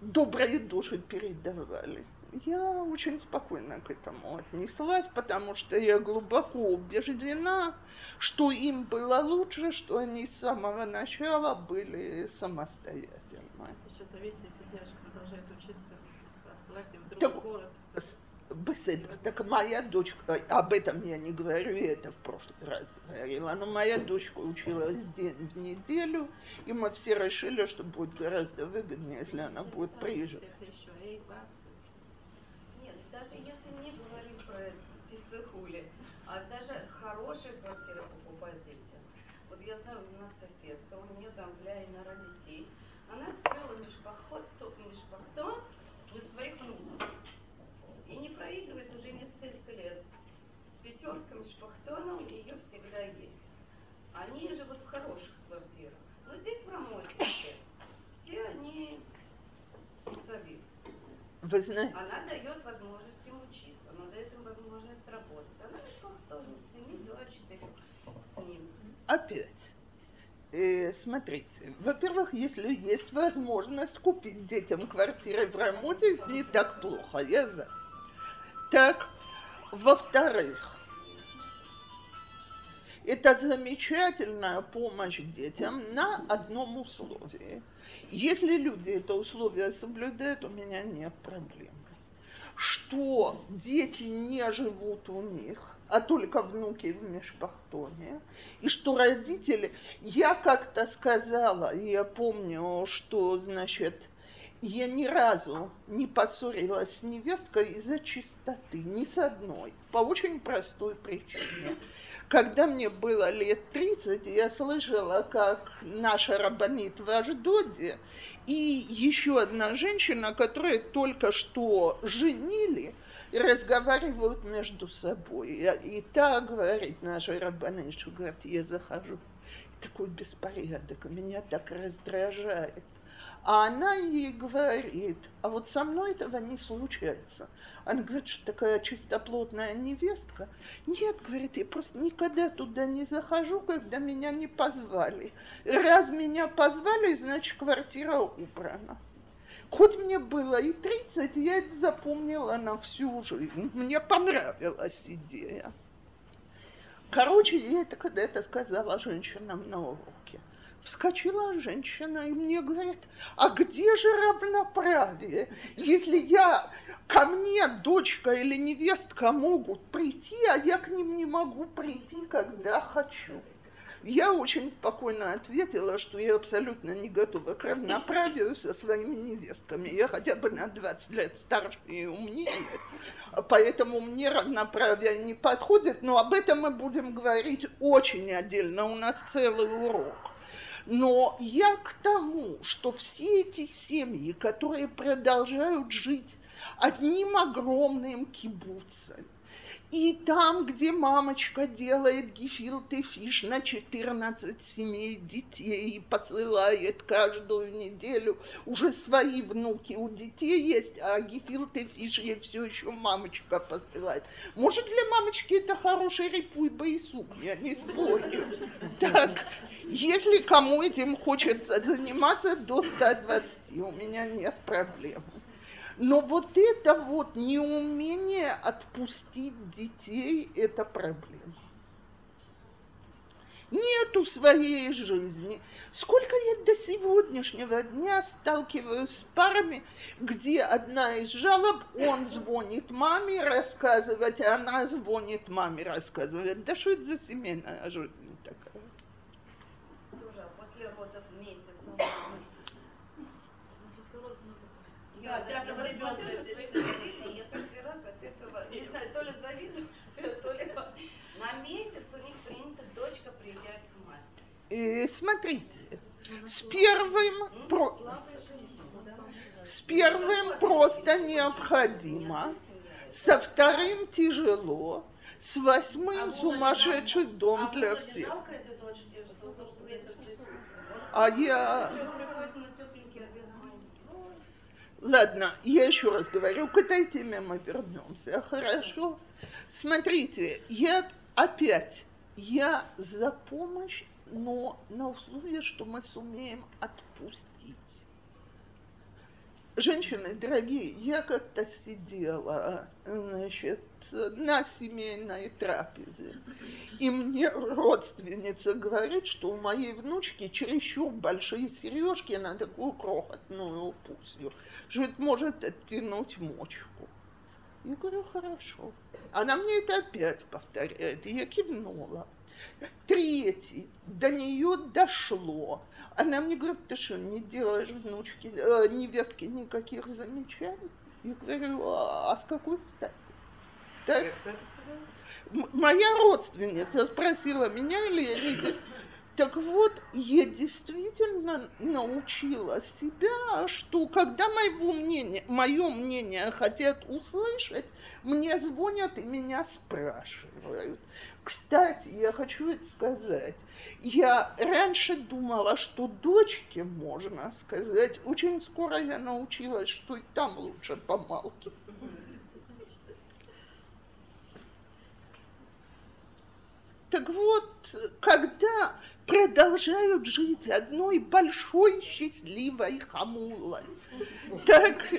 добрые души передавали я очень спокойно к этому отнеслась, потому что я глубоко убеждена, что им было лучше, что они с самого начала были самостоятельны.
Еще зависит, если девушка продолжает учиться, отсылать ее в другой
так,
город.
Беседа. Так моя дочка, об этом я не говорю, я это в прошлый раз говорила, но моя дочка училась день в неделю, и мы все решили, что будет гораздо выгоднее, если она будет приезжать.
даже если не говорим про тестыхули, а даже хорошие квартиры покупать детям. Вот я знаю, у нас соседка, у нее там гляйна родителей, она открыла межпоход, межпохто для своих внуков. И не проигрывает уже несколько лет. Пятерка межпохтона у нее всегда есть. Они живут в хороших квартирах. Но здесь в Рамоте все они саби.
Вы знаете.
Она дает возможность им учиться, она дает им возможность работать. Она лишь повторит с 7 до 4 с ним.
Опять. Э, смотрите, во-первых, если есть возможность купить детям квартиры в Рамуте, не так плохо, я за. Так, во-вторых, это замечательная помощь детям на одном условии. Если люди это условие соблюдают, у меня нет проблем. Что дети не живут у них, а только внуки в Мешпахтоне, и что родители, я как-то сказала, я помню, что, значит, я ни разу не поссорилась с невесткой из-за чистоты, ни с одной, по очень простой причине. Когда мне было лет 30, я слышала, как наша рабанит в Аждоде и еще одна женщина, которая только что женили, и разговаривают между собой. И, и та говорит, наша рабанит, что говорит, я захожу, такой беспорядок, меня так раздражает. А она ей говорит, а вот со мной этого не случается. Она говорит, что такая чистоплотная невестка. Нет, говорит, я просто никогда туда не захожу, когда меня не позвали. Раз меня позвали, значит, квартира убрана. Хоть мне было и 30, я это запомнила на всю жизнь. Мне понравилась идея. Короче, я это когда-то сказала женщинам на уроке. Вскочила женщина и мне говорит, а где же равноправие, если я, ко мне дочка или невестка могут прийти, а я к ним не могу прийти, когда хочу. Я очень спокойно ответила, что я абсолютно не готова к равноправию со своими невестками. Я хотя бы на 20 лет старше и умнее, поэтому мне равноправие не подходит, но об этом мы будем говорить очень отдельно, у нас целый урок. Но я к тому, что все эти семьи, которые продолжают жить одним огромным кибуцем, И там, где мамочка делает гефилте фиш на 14 семей детей и посылает каждую неделю, уже свои внуки у детей есть, а гефилте фиш ей все еще мамочка посылает. Может, для мамочки это хороший репуй боисук, я не спорю. Так, если кому этим хочется заниматься до 120, у меня нет проблем. Но вот это вот неумение отпустить детей – это проблема. Нету своей жизни. Сколько я до сегодняшнего дня сталкиваюсь с парами, где одна из жалоб, он звонит маме рассказывать, а она звонит маме рассказывать. Да что это за семейная жизнь такая?
Тоже после родов месяц
Да,
Я
пятого ребенка
я каждый раз от этого, не знаю, то ли завидую, то ли на месяц у них принято дочка приезжать к маме.
И смотрите, с первым, про- с первым просто необходимо, со вторым тяжело, с восьмым сумасшедший дом для всех.
Жалко этой дочке, что то, что ветер трясется.
А я...
Человек приходит на тепленький обед, ну,
Ладно, я еще раз говорю, к этой теме мы вернемся, хорошо? Смотрите, я опять, я за помощь, но на условии, что мы сумеем отпустить. Женщины, дорогие, я как-то сидела, значит, на семейной трапезе, и мне родственница говорит, что у моей внучки чересчур большие сережки на такую крохотную пусью, что может оттянуть мочку. Я говорю, хорошо. Она мне это опять повторяет, и я кивнула. Третий, до нее дошло. Она мне говорит, ты что, не делаешь внучке, э, невестке никаких замечаний? Я говорю, а, а с какой стати? Так, м- моя родственница спросила меня, Леонид, так вот, я действительно научила себя, что когда моего мнения, мое мнение хотят услышать, мне звонят и меня спрашивают. Кстати, я хочу это сказать. Я раньше думала, что дочке можно сказать. Очень скоро я научилась, что и там лучше помалкивать. Так вот, когда продолжают жить одной большой счастливой хамулой, так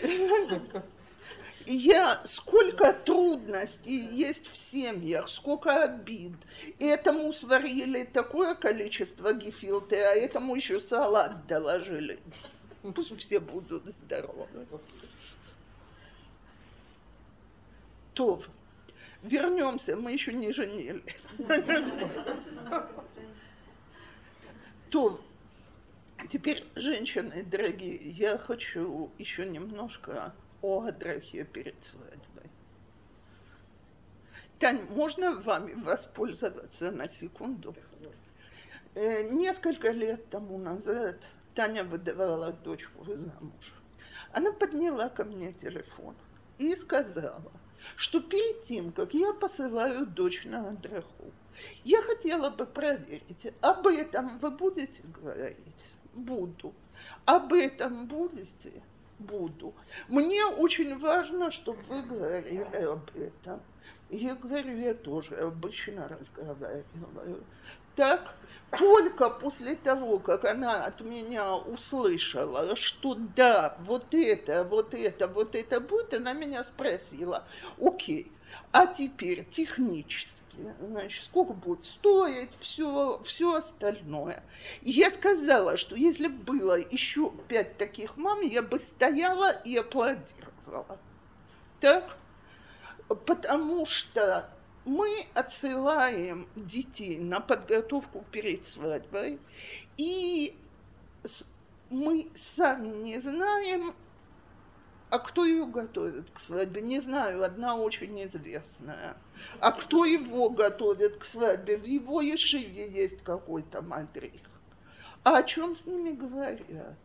я сколько трудностей есть в семьях, сколько обид. Этому сварили такое количество гефилты, а этому еще салат доложили. Пусть все будут здоровы. То, вернемся, мы еще не женились. То, теперь, женщины дорогие, я хочу еще немножко о Адрахе перед свадьбой. Тань, можно вами воспользоваться на секунду? Э, несколько лет тому назад Таня выдавала дочку замуж. Она подняла ко мне телефон и сказала, что перед тем, как я посылаю дочь на Адраху, я хотела бы проверить, об этом вы будете говорить? Буду. Об этом будете? Буду. Мне очень важно, чтобы вы говорили об этом. Я говорю, я тоже обычно разговариваю. Так, только после того, как она от меня услышала, что да, вот это, вот это, вот это будет, она меня спросила, окей, а теперь технически, значит, сколько будет стоить, все, все остальное. И я сказала, что если бы было еще пять таких мам, я бы стояла и аплодировала. Так? Потому что мы отсылаем детей на подготовку перед свадьбой, и мы сами не знаем, а кто ее готовит к свадьбе? Не знаю, одна очень известная. А кто его готовит к свадьбе? В его ешиве есть какой-то мадрих. А о чем с ними говорят?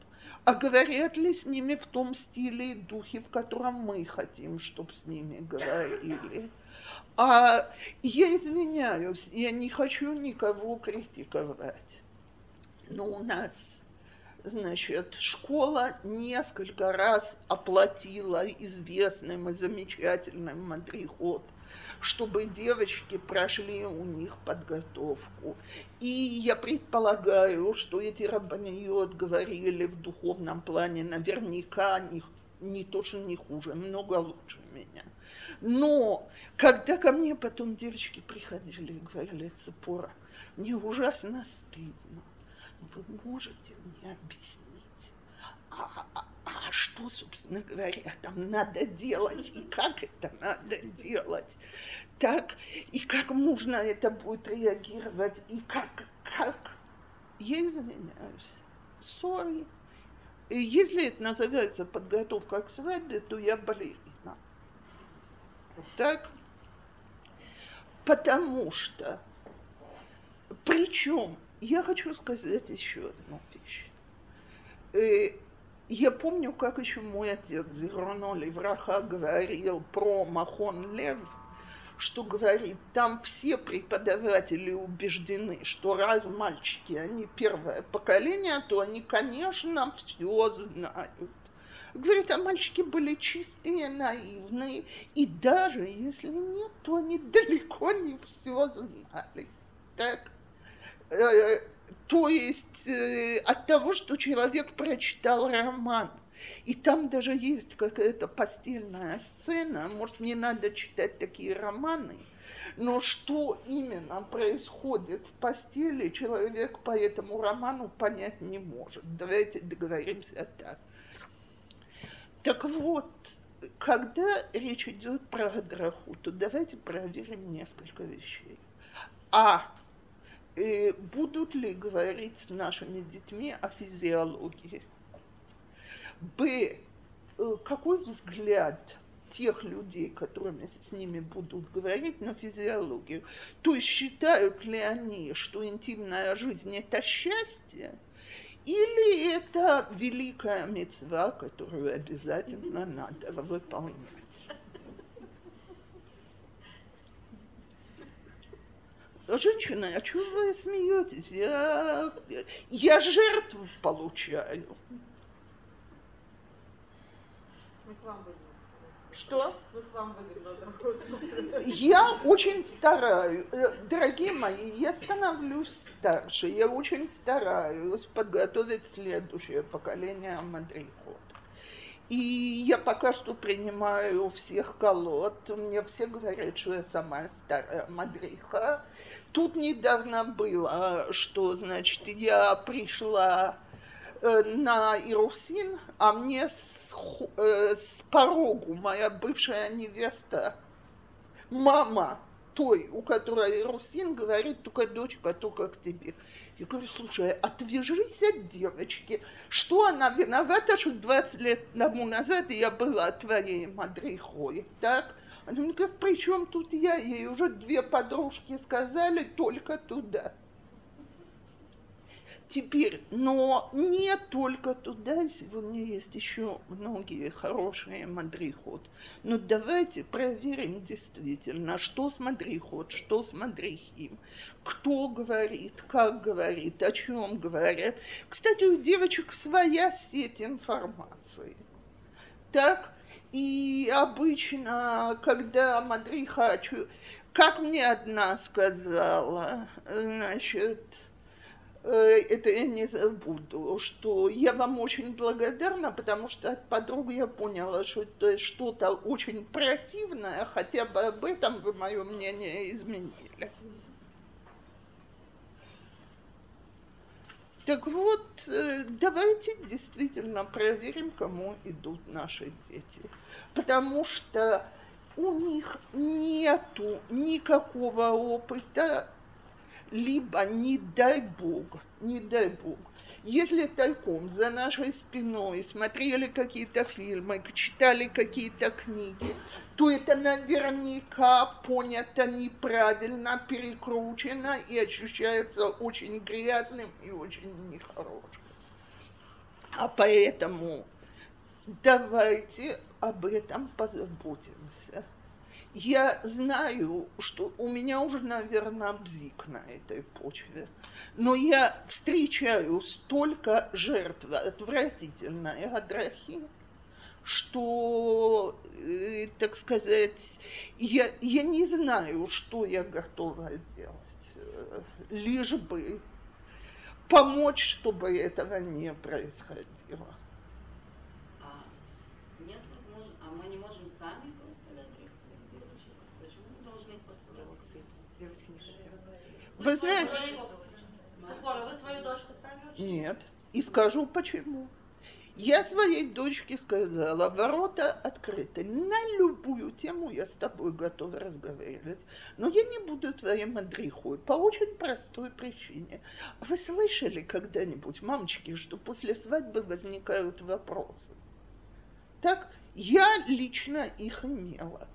А говорят ли с ними в том стиле и духе, в котором мы хотим, чтобы с ними говорили? А я извиняюсь, я не хочу никого критиковать. Но у нас, значит, школа несколько раз оплатила известным и замечательным мадрихот – чтобы девочки прошли у них подготовку. И я предполагаю, что эти рабаниот говорили в духовном плане наверняка не, не то, что не хуже, много лучше меня. Но когда ко мне потом девочки приходили и говорили, Цепора, мне ужасно стыдно, вы можете мне объяснить, а, а, а что, собственно говоря, там надо делать, и как это надо делать, так, и как можно это будет реагировать, и как, как, я извиняюсь, sorry. И если это называется подготовка к свадьбе, то я балерина. Так? Потому что, причем, я хочу сказать еще одну вещь. Э, я помню, как еще мой отец Зироно Левраха говорил про Махон Лев, что говорит, там все преподаватели убеждены, что раз мальчики, они первое поколение, то они, конечно, все знают. Говорит, а мальчики были чистые, наивные, и даже если нет, то они далеко не все знали. Так? Э, то есть э, от того, что человек прочитал роман, и там даже есть какая-то постельная сцена, может, не надо читать такие романы, но что именно происходит в постели, человек по этому роману понять не может. Давайте договоримся так. Так вот, когда речь идет про Адраху, то давайте проверим несколько вещей. А э, будут ли говорить с нашими детьми о физиологии? Б. Э, какой взгляд тех людей, которыми с ними будут говорить, на физиологию? То есть считают ли они, что интимная жизнь – это счастье, или это великая мецва, которую обязательно надо выполнять? Женщина, а чего вы смеетесь? Я, я жертву получаю. Что? Я очень стараюсь, э, дорогие мои, я становлюсь старше, я очень стараюсь подготовить следующее поколение мадрихот. И я пока что принимаю всех колод. Мне все говорят, что я самая старая мадриха. Тут недавно было, что, значит, я пришла на Ирусин, а мне с, э, с порогу моя бывшая невеста, мама той, у которой Ирусин, говорит, только дочка, только к тебе. Я говорю, слушай, отвяжись от девочки. Что она виновата, что 20 лет тому назад я была твоей мадрихой, так? Она мне говорит, при чем тут я? Ей уже две подружки сказали, только туда. Теперь, но не только туда, сегодня есть еще многие хорошие мадрихот. Но давайте проверим действительно, что с мадрихот, что с мадрихим, кто говорит, как говорит, о чем говорят. Кстати, у девочек своя сеть информации. Так, и обычно, когда мадриха, как мне одна сказала, значит, это я не забуду, что я вам очень благодарна, потому что от подруги я поняла, что это что-то очень противное, хотя бы об этом вы мое мнение изменили. Так вот, э, давайте действительно проверим, кому идут наши дети. Потому что у них нету никакого опыта либо, не дай Бог, не дай Бог, если тайком за нашей спиной смотрели какие-то фильмы, читали какие-то книги, то это наверняка понято неправильно, перекручено и ощущается очень грязным и очень нехорошим. А поэтому давайте об этом позаботимся. Я знаю, что у меня уже, наверное, бзик на этой почве. Но я встречаю столько жертв отвратительной адрахи, что, э, так сказать, я, я не знаю, что я готова делать, э, лишь бы помочь, чтобы этого не происходило.
А нет возможно, а мы не можем сами просто разрезать своих девочек? Почему мы должны их посылать?
Девочки не хотят.
Вы знаете,
Сахора, вы свою дочку сами учили?
нет. И скажу почему. Я своей дочке сказала, ворота открыты. На любую тему я с тобой готова разговаривать. Но я не буду твоей мадрихой по очень простой причине. Вы слышали когда-нибудь, мамочки, что после свадьбы возникают вопросы? Так, я лично их имела.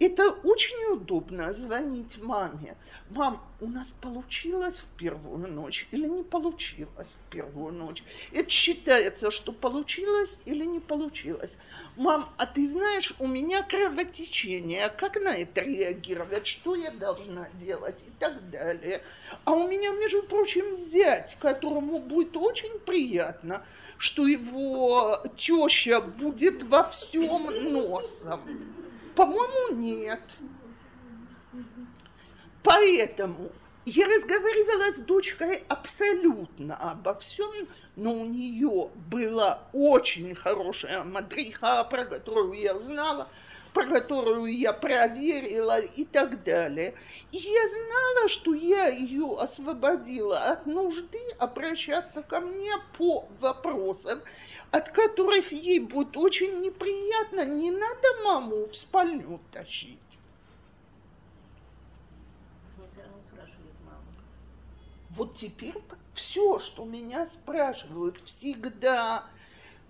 Это очень удобно звонить маме. Мам, у нас получилось в первую ночь или не получилось в первую ночь? Это считается, что получилось или не получилось. Мам, а ты знаешь, у меня кровотечение, как на это реагировать, что я должна делать и так далее. А у меня, между прочим, зять, которому будет очень приятно, что его теща будет во всем носом. По-моему, нет. Поэтому я разговаривала с дочкой абсолютно обо всем, но у нее была очень хорошая мадриха, про которую я знала, про которую я проверила и так далее. И я знала, что я ее освободила от нужды обращаться ко мне по вопросам, от которых ей будет очень неприятно. Не надо маму в спальню тащить. Вот теперь все, что меня спрашивают всегда,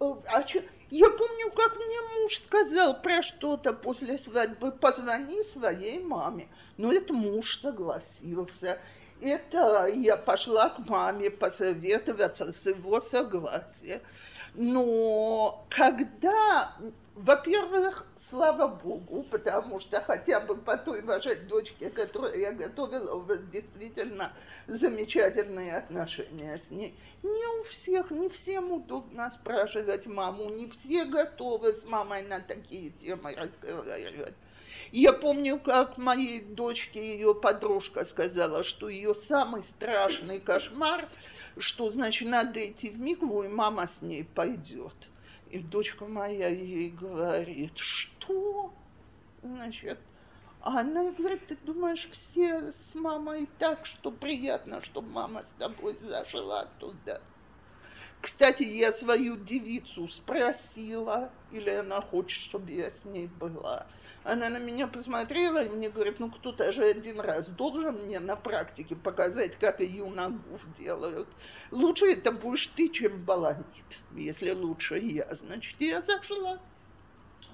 а чё- я помню, как мне муж сказал про что-то после свадьбы, позвони своей маме. Но это муж согласился. Это я пошла к маме посоветоваться с его согласия. Но когда, во-первых, слава богу, потому что хотя бы по той вашей дочке, которую я готовила, у вас действительно замечательные отношения с ней. Не у всех, не всем удобно спрашивать маму, не все готовы с мамой на такие темы разговаривать. Я помню, как моей дочке ее подружка сказала, что ее самый страшный кошмар, что, значит, надо идти в Мигву, и мама с ней пойдет. И дочка моя ей говорит, что? Значит, а она говорит, ты думаешь, все с мамой так, что приятно, чтобы мама с тобой зашла туда. Кстати, я свою девицу спросила, или она хочет, чтобы я с ней была. Она на меня посмотрела и мне говорит, ну кто-то же один раз должен мне на практике показать, как ее ногу делают. Лучше это будешь ты, чем баланит. Если лучше я, значит, я зашла.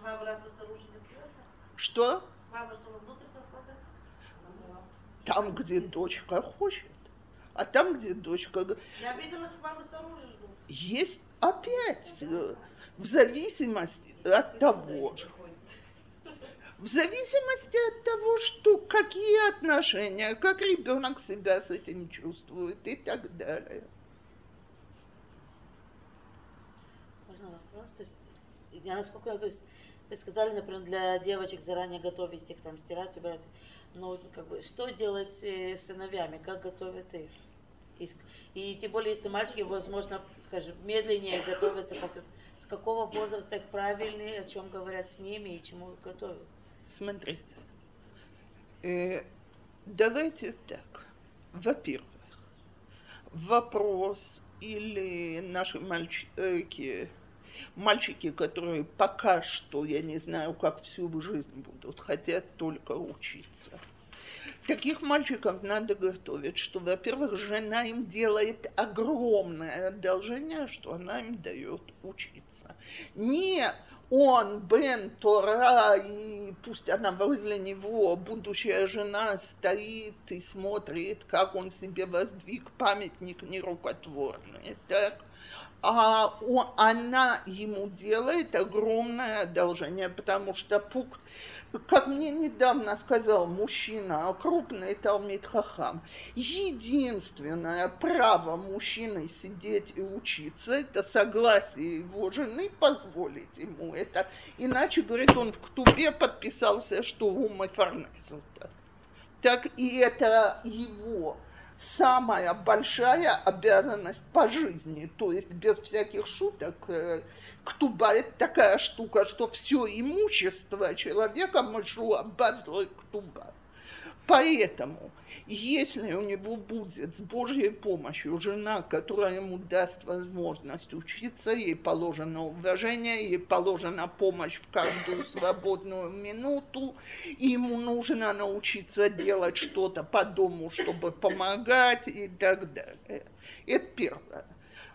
Мама снаружи не?
Что?
Мама, внутрь?
Там, где дочка хочет. А там, где дочка...
Я видела, что мамы снаружи.
Есть опять, э, в зависимости от того, в зависимости от того, что какие отношения, как ребенок себя с этим чувствует и так далее.
Можно вопрос? То есть, я насколько, то есть, вы сказали, например, для девочек заранее готовить их, там, стирать, убирать. Но как бы, что делать э, с сыновьями, как готовят их? И, тем более, если мальчики, возможно, скажем, медленнее готовятся, с какого возраста их правильные, о чем говорят с ними и чему готовят?
Смотрите, э, давайте так. Во-первых, вопрос или наши мальчики, мальчики, которые пока что, я не знаю, как всю жизнь будут, хотят только учиться. Таких мальчиков надо готовить, что, во-первых, жена им делает огромное одолжение, что она им дает учиться. Не он, Бен, Тора, и пусть она возле него, будущая жена, стоит и смотрит, как он себе воздвиг памятник нерукотворный. Так? а он, она ему делает огромное одолжение, потому что пук, как мне недавно сказал мужчина, крупный Талмит Хахам, единственное право мужчины сидеть и учиться, это согласие его жены позволить ему это. Иначе, говорит, он в Ктубе подписался, что ума фарнезута. Так и это его самая большая обязанность по жизни. То есть без всяких шуток, э, ктуба это такая штука, что все имущество человека машу бадрой ктуба. Поэтому, если у него будет с Божьей помощью жена, которая ему даст возможность учиться, ей положено уважение, ей положена помощь в каждую свободную минуту, ему нужно научиться делать что-то по дому, чтобы помогать и так далее. Это первое.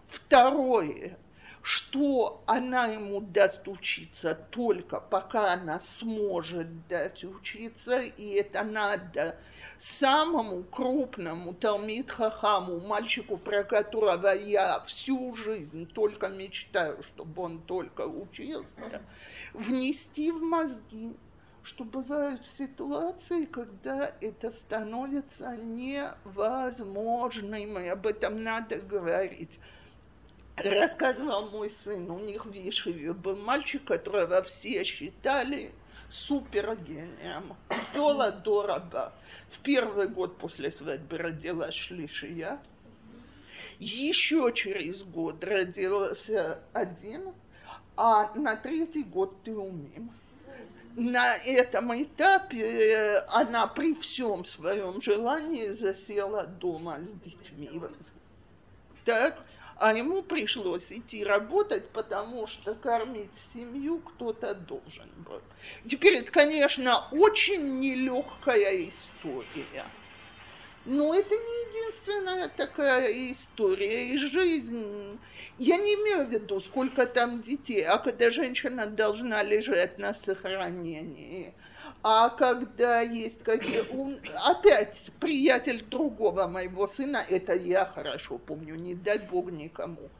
Второе что она ему даст учиться только пока она сможет дать учиться, и это надо самому крупному Талмит Хахаму, мальчику, про которого я всю жизнь только мечтаю, чтобы он только учился, внести в мозги, что бывают ситуации, когда это становится невозможным, и об этом надо говорить рассказывал мой сын, у них в Ешиве был мальчик, которого все считали супергением. Дола Дораба. В первый год после свадьбы родилась Шлишия. Еще через год родился один, а на третий год ты умим. На этом этапе э, она при всем своем желании засела дома с детьми. Так, а ему пришлось идти работать, потому что кормить семью кто-то должен был. Теперь это, конечно, очень нелегкая история. Но это не единственная такая история. И жизнь, я не имею в виду, сколько там детей, а когда женщина должна лежать на сохранении – а когда есть какие... Опять приятель другого моего сына, это я хорошо помню, не дай бог никому.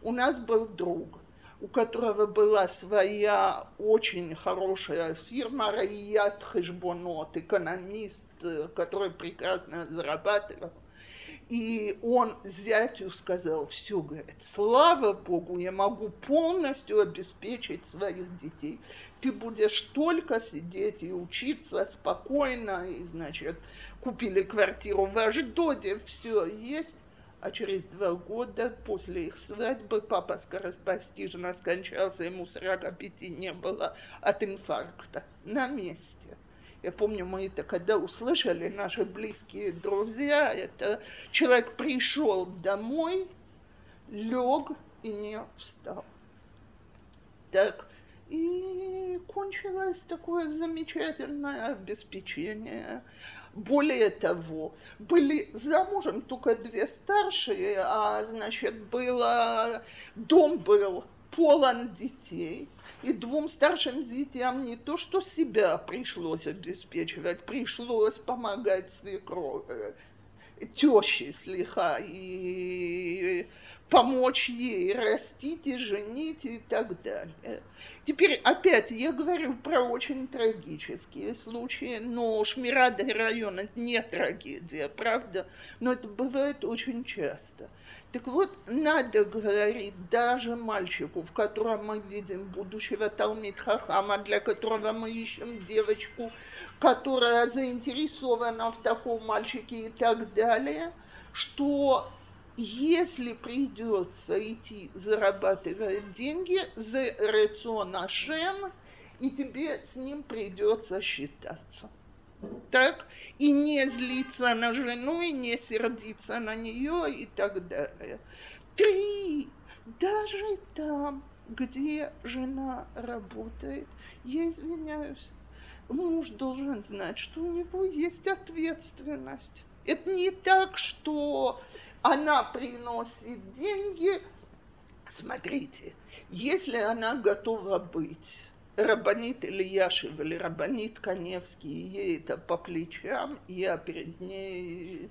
У нас был друг, у которого была своя очень хорошая фирма Раият Хешбонот, экономист, который прекрасно зарабатывал. И он зятю сказал, все, говорит, слава Богу, я могу полностью обеспечить своих детей ты будешь только сидеть и учиться спокойно, и, значит, купили квартиру в Аждоде, все есть. А через два года после их свадьбы папа скоропостижно скончался, ему 45 не было от инфаркта на месте. Я помню, мы это когда услышали, наши близкие друзья, это человек пришел домой, лег и не встал. Так, и кончилось такое замечательное обеспечение. Более того, были замужем только две старшие, а значит, было, дом был полон детей. И двум старшим детям не то, что себя пришлось обеспечивать, пришлось помогать свекрови, теще слегка и помочь ей растить и женить и так далее. Теперь опять я говорю про очень трагические случаи, но Шмирада район это не трагедия, правда, но это бывает очень часто. Так вот, надо говорить даже мальчику, в котором мы видим будущего Талмит Хахама, для которого мы ищем девочку, которая заинтересована в таком мальчике и так далее, что если придется идти зарабатывать деньги за рацион и тебе с ним придется считаться. Так? И не злиться на жену, и не сердиться на нее, и так далее. Три. Даже там, где жена работает, я извиняюсь, муж должен знать, что у него есть ответственность. Это не так, что она приносит деньги. Смотрите, если она готова быть Рабанит Ильяшев или Рабанит Коневский, ей это по плечам, я перед ней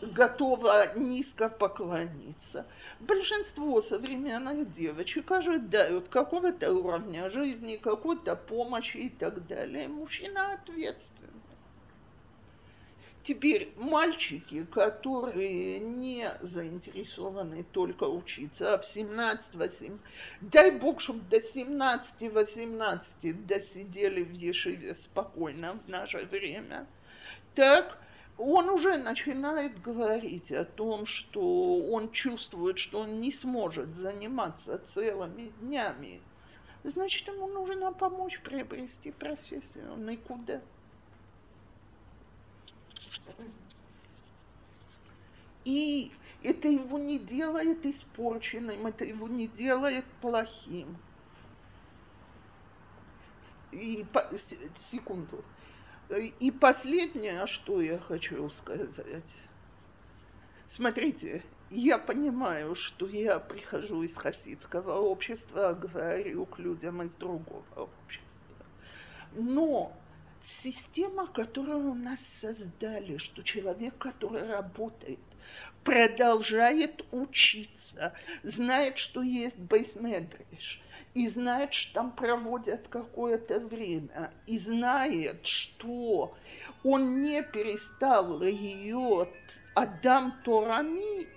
готова низко поклониться. Большинство современных девочек ожидают какого-то уровня жизни, какой-то помощи и так далее. Мужчина ответственный. Теперь мальчики, которые не заинтересованы только учиться, а в 17 18 дай бог, чтобы до 17-18 досидели в Ешиве спокойно в наше время, так он уже начинает говорить о том, что он чувствует, что он не сможет заниматься целыми днями. Значит, ему нужно помочь приобрести профессию. Никуда. И это его не делает испорченным, это его не делает плохим. И по, секунду. И последнее, что я хочу сказать. Смотрите, я понимаю, что я прихожу из хасидского общества, а говорю к людям из другого общества. Но система, которую у нас создали, что человек, который работает, продолжает учиться, знает, что есть бейсмедриш, и знает, что там проводят какое-то время, и знает, что он не перестал ее Адам Торами,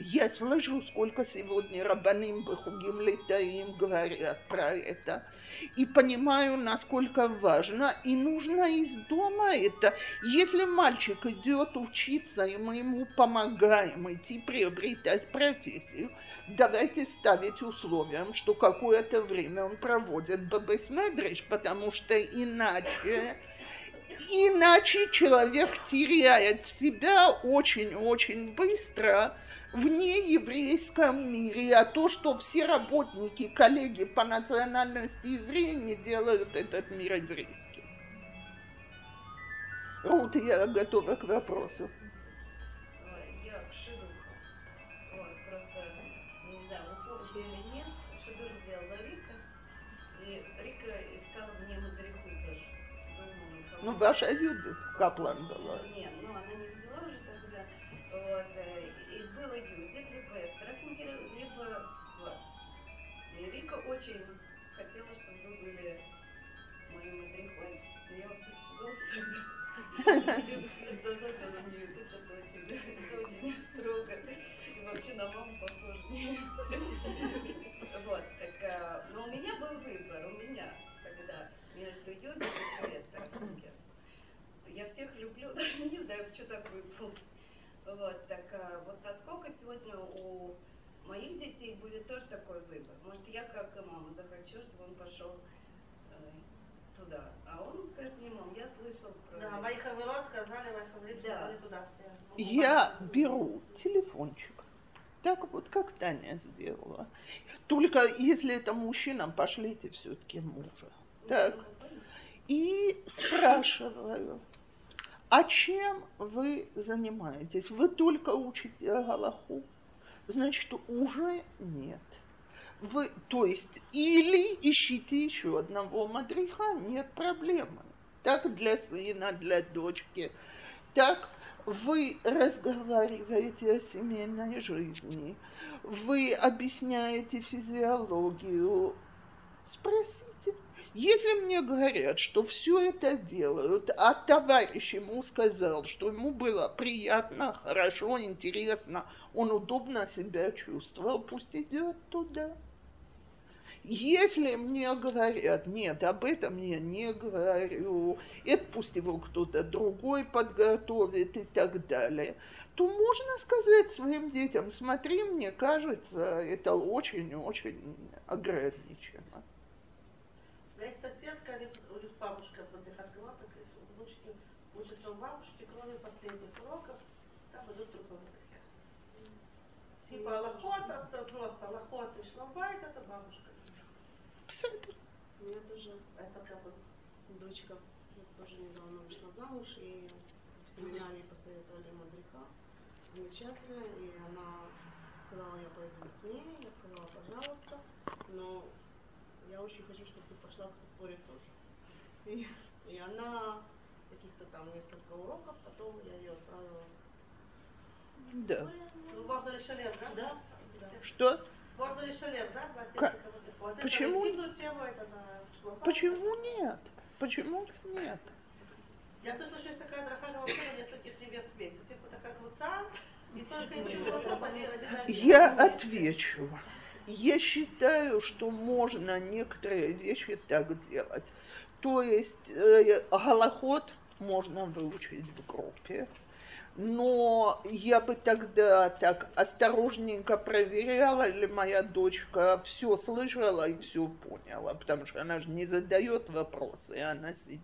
я слышу, сколько сегодня Рабаним Бахугим Летаим говорят про это – и понимаю, насколько важно, и нужно из дома это. Если мальчик идет учиться, и мы ему помогаем идти приобретать профессию, давайте ставить условием, что какое-то время он проводит бабесмедриш, потому что иначе Иначе человек теряет себя очень-очень быстро, в нееврейском мире, а то, что все работники, коллеги по национальности евреи не делают этот мир еврейским. Вот я готова к вопросу. Ну, ваша Юдит Каплан была.
Нет, ну она не взяла уже тогда. Вот, э, было Юдит, либо Эстеров, либо вас. И Рика очень хотела, чтобы вы были моим мадрихой. Я вас испугался тогда. Всех люблю, не знаю, что так выпал. Вот, так а, вот насколько сегодня у моих детей будет тоже такой выбор. Может, я как мама захочу, чтобы он пошел э, туда. А он скажет мне, мам, я слышал про...
Да, мои хаверот сказали, мои хаверот
Да.
туда все.
Я беру телефончик, так вот, как Таня сделала. Только если это мужчина, пошлите все-таки мужа. Так. И спрашиваю, а чем вы занимаетесь? Вы только учите Галаху? Значит, уже нет. Вы, то есть, или ищите еще одного мадриха, нет проблемы. Так для сына, для дочки. Так вы разговариваете о семейной жизни, вы объясняете физиологию. Спросите. Если мне говорят, что все это делают, а товарищ ему сказал, что ему было приятно, хорошо, интересно, он удобно себя чувствовал, пусть идет туда. Если мне говорят, нет, об этом я не говорю, это пусть его кто-то другой подготовит и так далее, то можно сказать своим детям, смотри, мне кажется, это очень-очень ограничено.
Соседка, у них, у них бабушка подыхатывала, так и внучки учатся у бабушки, кроме последних уроков, там идут выдохи. Типа лохота, просто лохота и шлабайт, это бабушка.
У меня тоже, это как бы дочка тоже недавно вышла замуж, и в семинаре посоветовали мадриха. Замечательно, и она сказала, я пойду к ней, я сказала, пожалуйста, но я очень хочу, чтобы ты пошла к Сапоре тоже. И, и она каких-то там несколько уроков, потом я ее отправила
Да.
Ну, можно ли шалем, да? Да.
Что?
Можно ли шалем, да? на
Ка-
тесте кого-то? Вот
Почему?
Это тему, это на.
Почему нет? Почему нет?
Я слышала, что есть такая драха вообще на нескольких невест вместе. Типа такая квуца, и только интимный вопрос, они один на один.
Я отвечу. Я считаю, что можно некоторые вещи так делать. То есть э, голоход можно выучить в группе, но я бы тогда так осторожненько проверяла, или моя дочка все слышала и все поняла, потому что она же не задает вопросы, она сидит.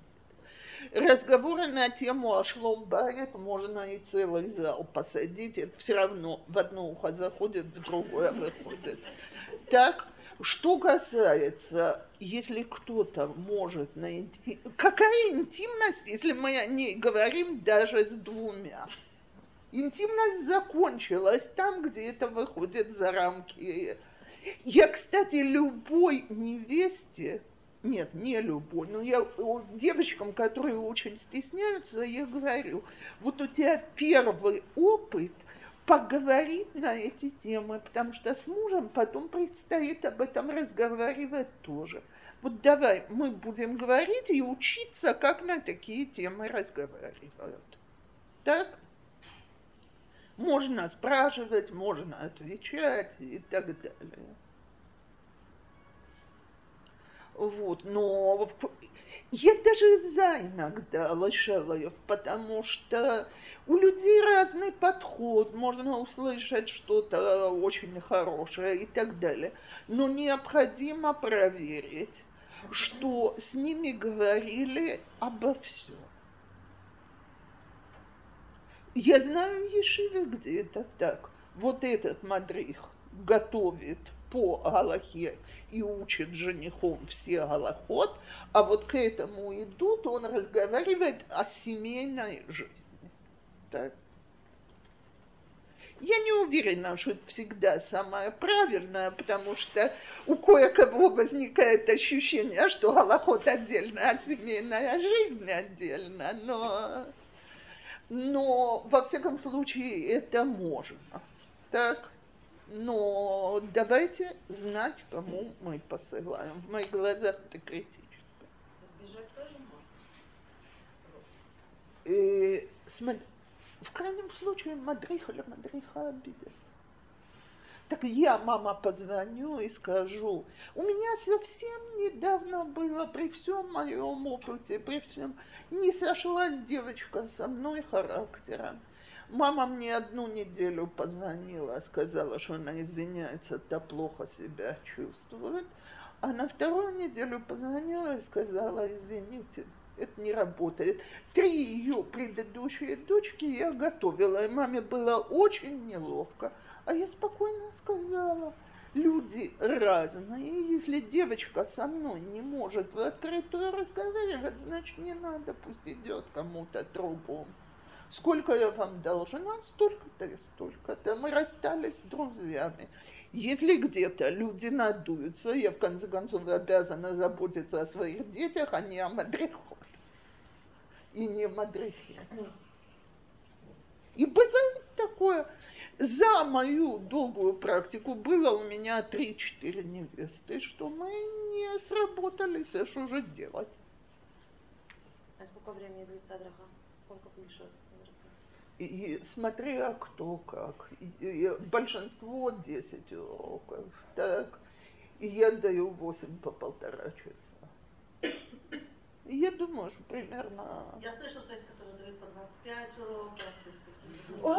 Разговоры на тему о шломбайт можно и целый зал посадить, это все равно в одно ухо заходит, в другое выходит. Так, что касается, если кто-то может найти... Какая интимность, если мы о ней говорим даже с двумя? Интимность закончилась там, где это выходит за рамки. Я, кстати, любой невесте, нет, не любой, но я девочкам, которые очень стесняются, я говорю, вот у тебя первый опыт – поговорить на эти темы, потому что с мужем потом предстоит об этом разговаривать тоже. Вот давай мы будем говорить и учиться, как на такие темы разговаривают. Так? Можно спрашивать, можно отвечать и так далее. Вот, но я даже за иногда Лошелаев, потому что у людей разный подход, можно услышать что-то очень хорошее и так далее. Но необходимо проверить, что с ними говорили обо всем. Я знаю Ешиве, где это так. Вот этот мадрих готовит по Галахе и учит женихом все Галахот, а вот к этому идут, он разговаривает о семейной жизни. Так. Я не уверена, что это всегда самое правильное, потому что у кое-кого возникает ощущение, что голоход отдельно, а семейная жизнь отдельно, но, но во всяком случае это можно. Так? Но давайте знать, кому мы посылаем. В моих глазах это критически.
Сбежать тоже можно?
И, смотри, в крайнем случае мадриха или мадриха обидят. Так я, мама, позвоню и скажу, у меня совсем недавно было, при всем моем опыте, при всем, не сошлась девочка со мной характером. Мама мне одну неделю позвонила, сказала, что она извиняется, та плохо себя чувствует. А на вторую неделю позвонила и сказала, извините, это не работает. Три ее предыдущие дочки я готовила, и маме было очень неловко. А я спокойно сказала, люди разные, если девочка со мной не может в открытую разговаривать, значит, не надо, пусть идет кому-то другому. Сколько я вам должна, столько-то и столько-то. Мы расстались с друзьями. Если где-то люди надуются, я в конце концов обязана заботиться о своих детях, а не о мадрихот. И не мадрихе. И бывает такое. За мою долгую практику было у меня 3-4 невесты, что мы не сработались, а что же делать?
А сколько времени длится драха? Сколько пишет?
И смотря кто как. И, и большинство 10 уроков. Так. И я даю 8 по полтора часа. И я думаю, что примерно...
Я слышала, что есть, которые дают по 25 уроков, какие-то...
О,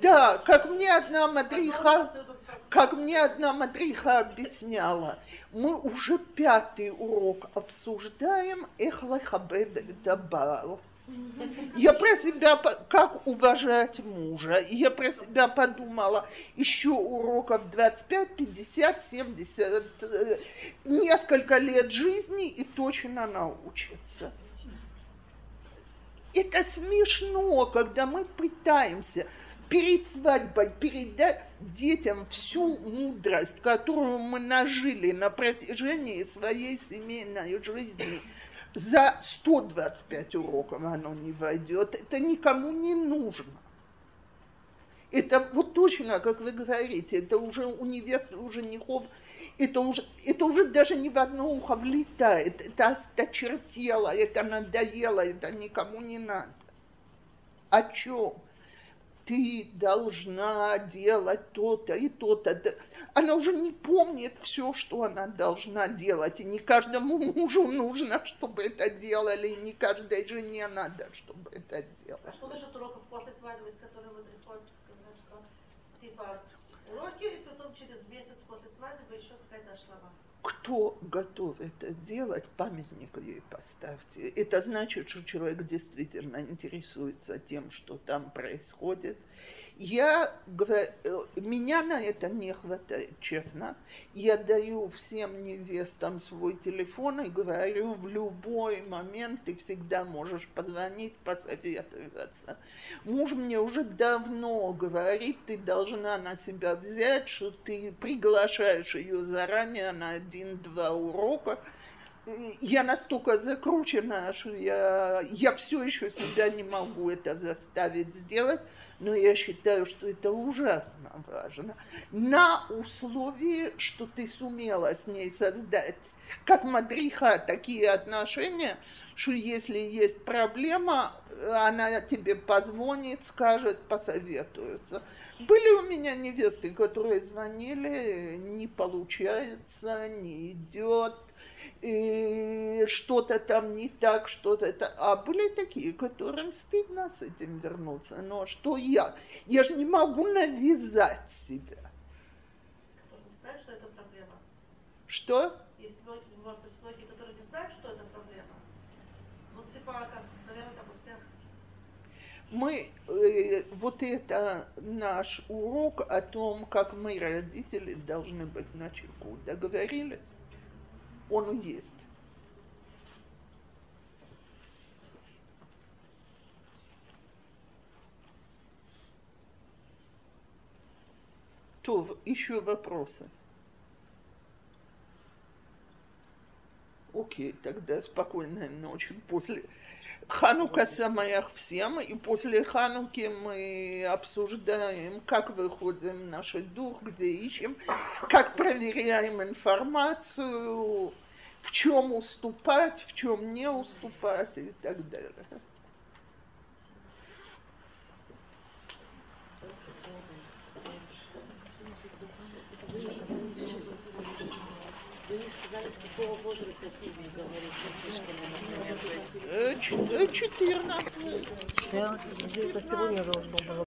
Да, как мне одна мадриха, как мне одна мадриха объясняла, мы уже пятый урок обсуждаем эхлахабед дабал. Я про себя, как уважать мужа, и я про себя подумала, еще уроков 25, 50, 70, э, несколько лет жизни и точно научится. Это смешно, когда мы пытаемся перед свадьбой передать детям всю мудрость, которую мы нажили на протяжении своей семейной жизни, за 125 уроков оно не войдет. Это никому не нужно. Это вот точно, как вы говорите, это уже у невест, у женихов, это уже, это уже даже не в одно ухо влетает, это осточертело, это надоело, это никому не надо. О чем? Ты должна делать то-то и то-то. Она уже не помнит все, что она должна делать. И не каждому мужу нужно, чтобы это делали, и не каждой жене надо, чтобы это делать.
А что насчет уроков после свадьбы, с которыми вы типа уроки, и потом через месяц после свадьбы еще какая-то шлама?
Кто готов это сделать, памятник ей поставьте. Это значит, что человек действительно интересуется тем, что там происходит, я, э, меня на это не хватает, честно. Я даю всем невестам свой телефон и говорю, в любой момент ты всегда можешь позвонить, посоветоваться. Муж мне уже давно говорит, ты должна на себя взять, что ты приглашаешь ее заранее на один-два урока, я настолько закручена, что я, я все еще себя не могу это заставить сделать но я считаю, что это ужасно важно, на условии, что ты сумела с ней создать как мадриха такие отношения, что если есть проблема, она тебе позвонит, скажет, посоветуется. Были у меня невесты, которые звонили, не получается, не идет, что-то там не так, что-то это. А были такие, которым стыдно с этим вернуться. Но что я? Я же не могу навязать себя.
Не что это проблема.
Что?
Есть многие, которые не знают, что это проблема. Ну, типа, как, наверное, так у всех.
Мы, э, вот это наш урок о том, как мы, родители, должны быть на чеку. Договорились? Он есть. То, еще вопросы? Окей, тогда спокойной ночи. После Ханука самаях всем, и после Хануки мы обсуждаем, как выходим в наш дух, где ищем, как проверяем информацию, в чем уступать, в чем не уступать и так далее.
Вы не сказали, с какого возраста с ними говорить, мальчишками, например, то есть...
14.
Да, где-то сегодня должно было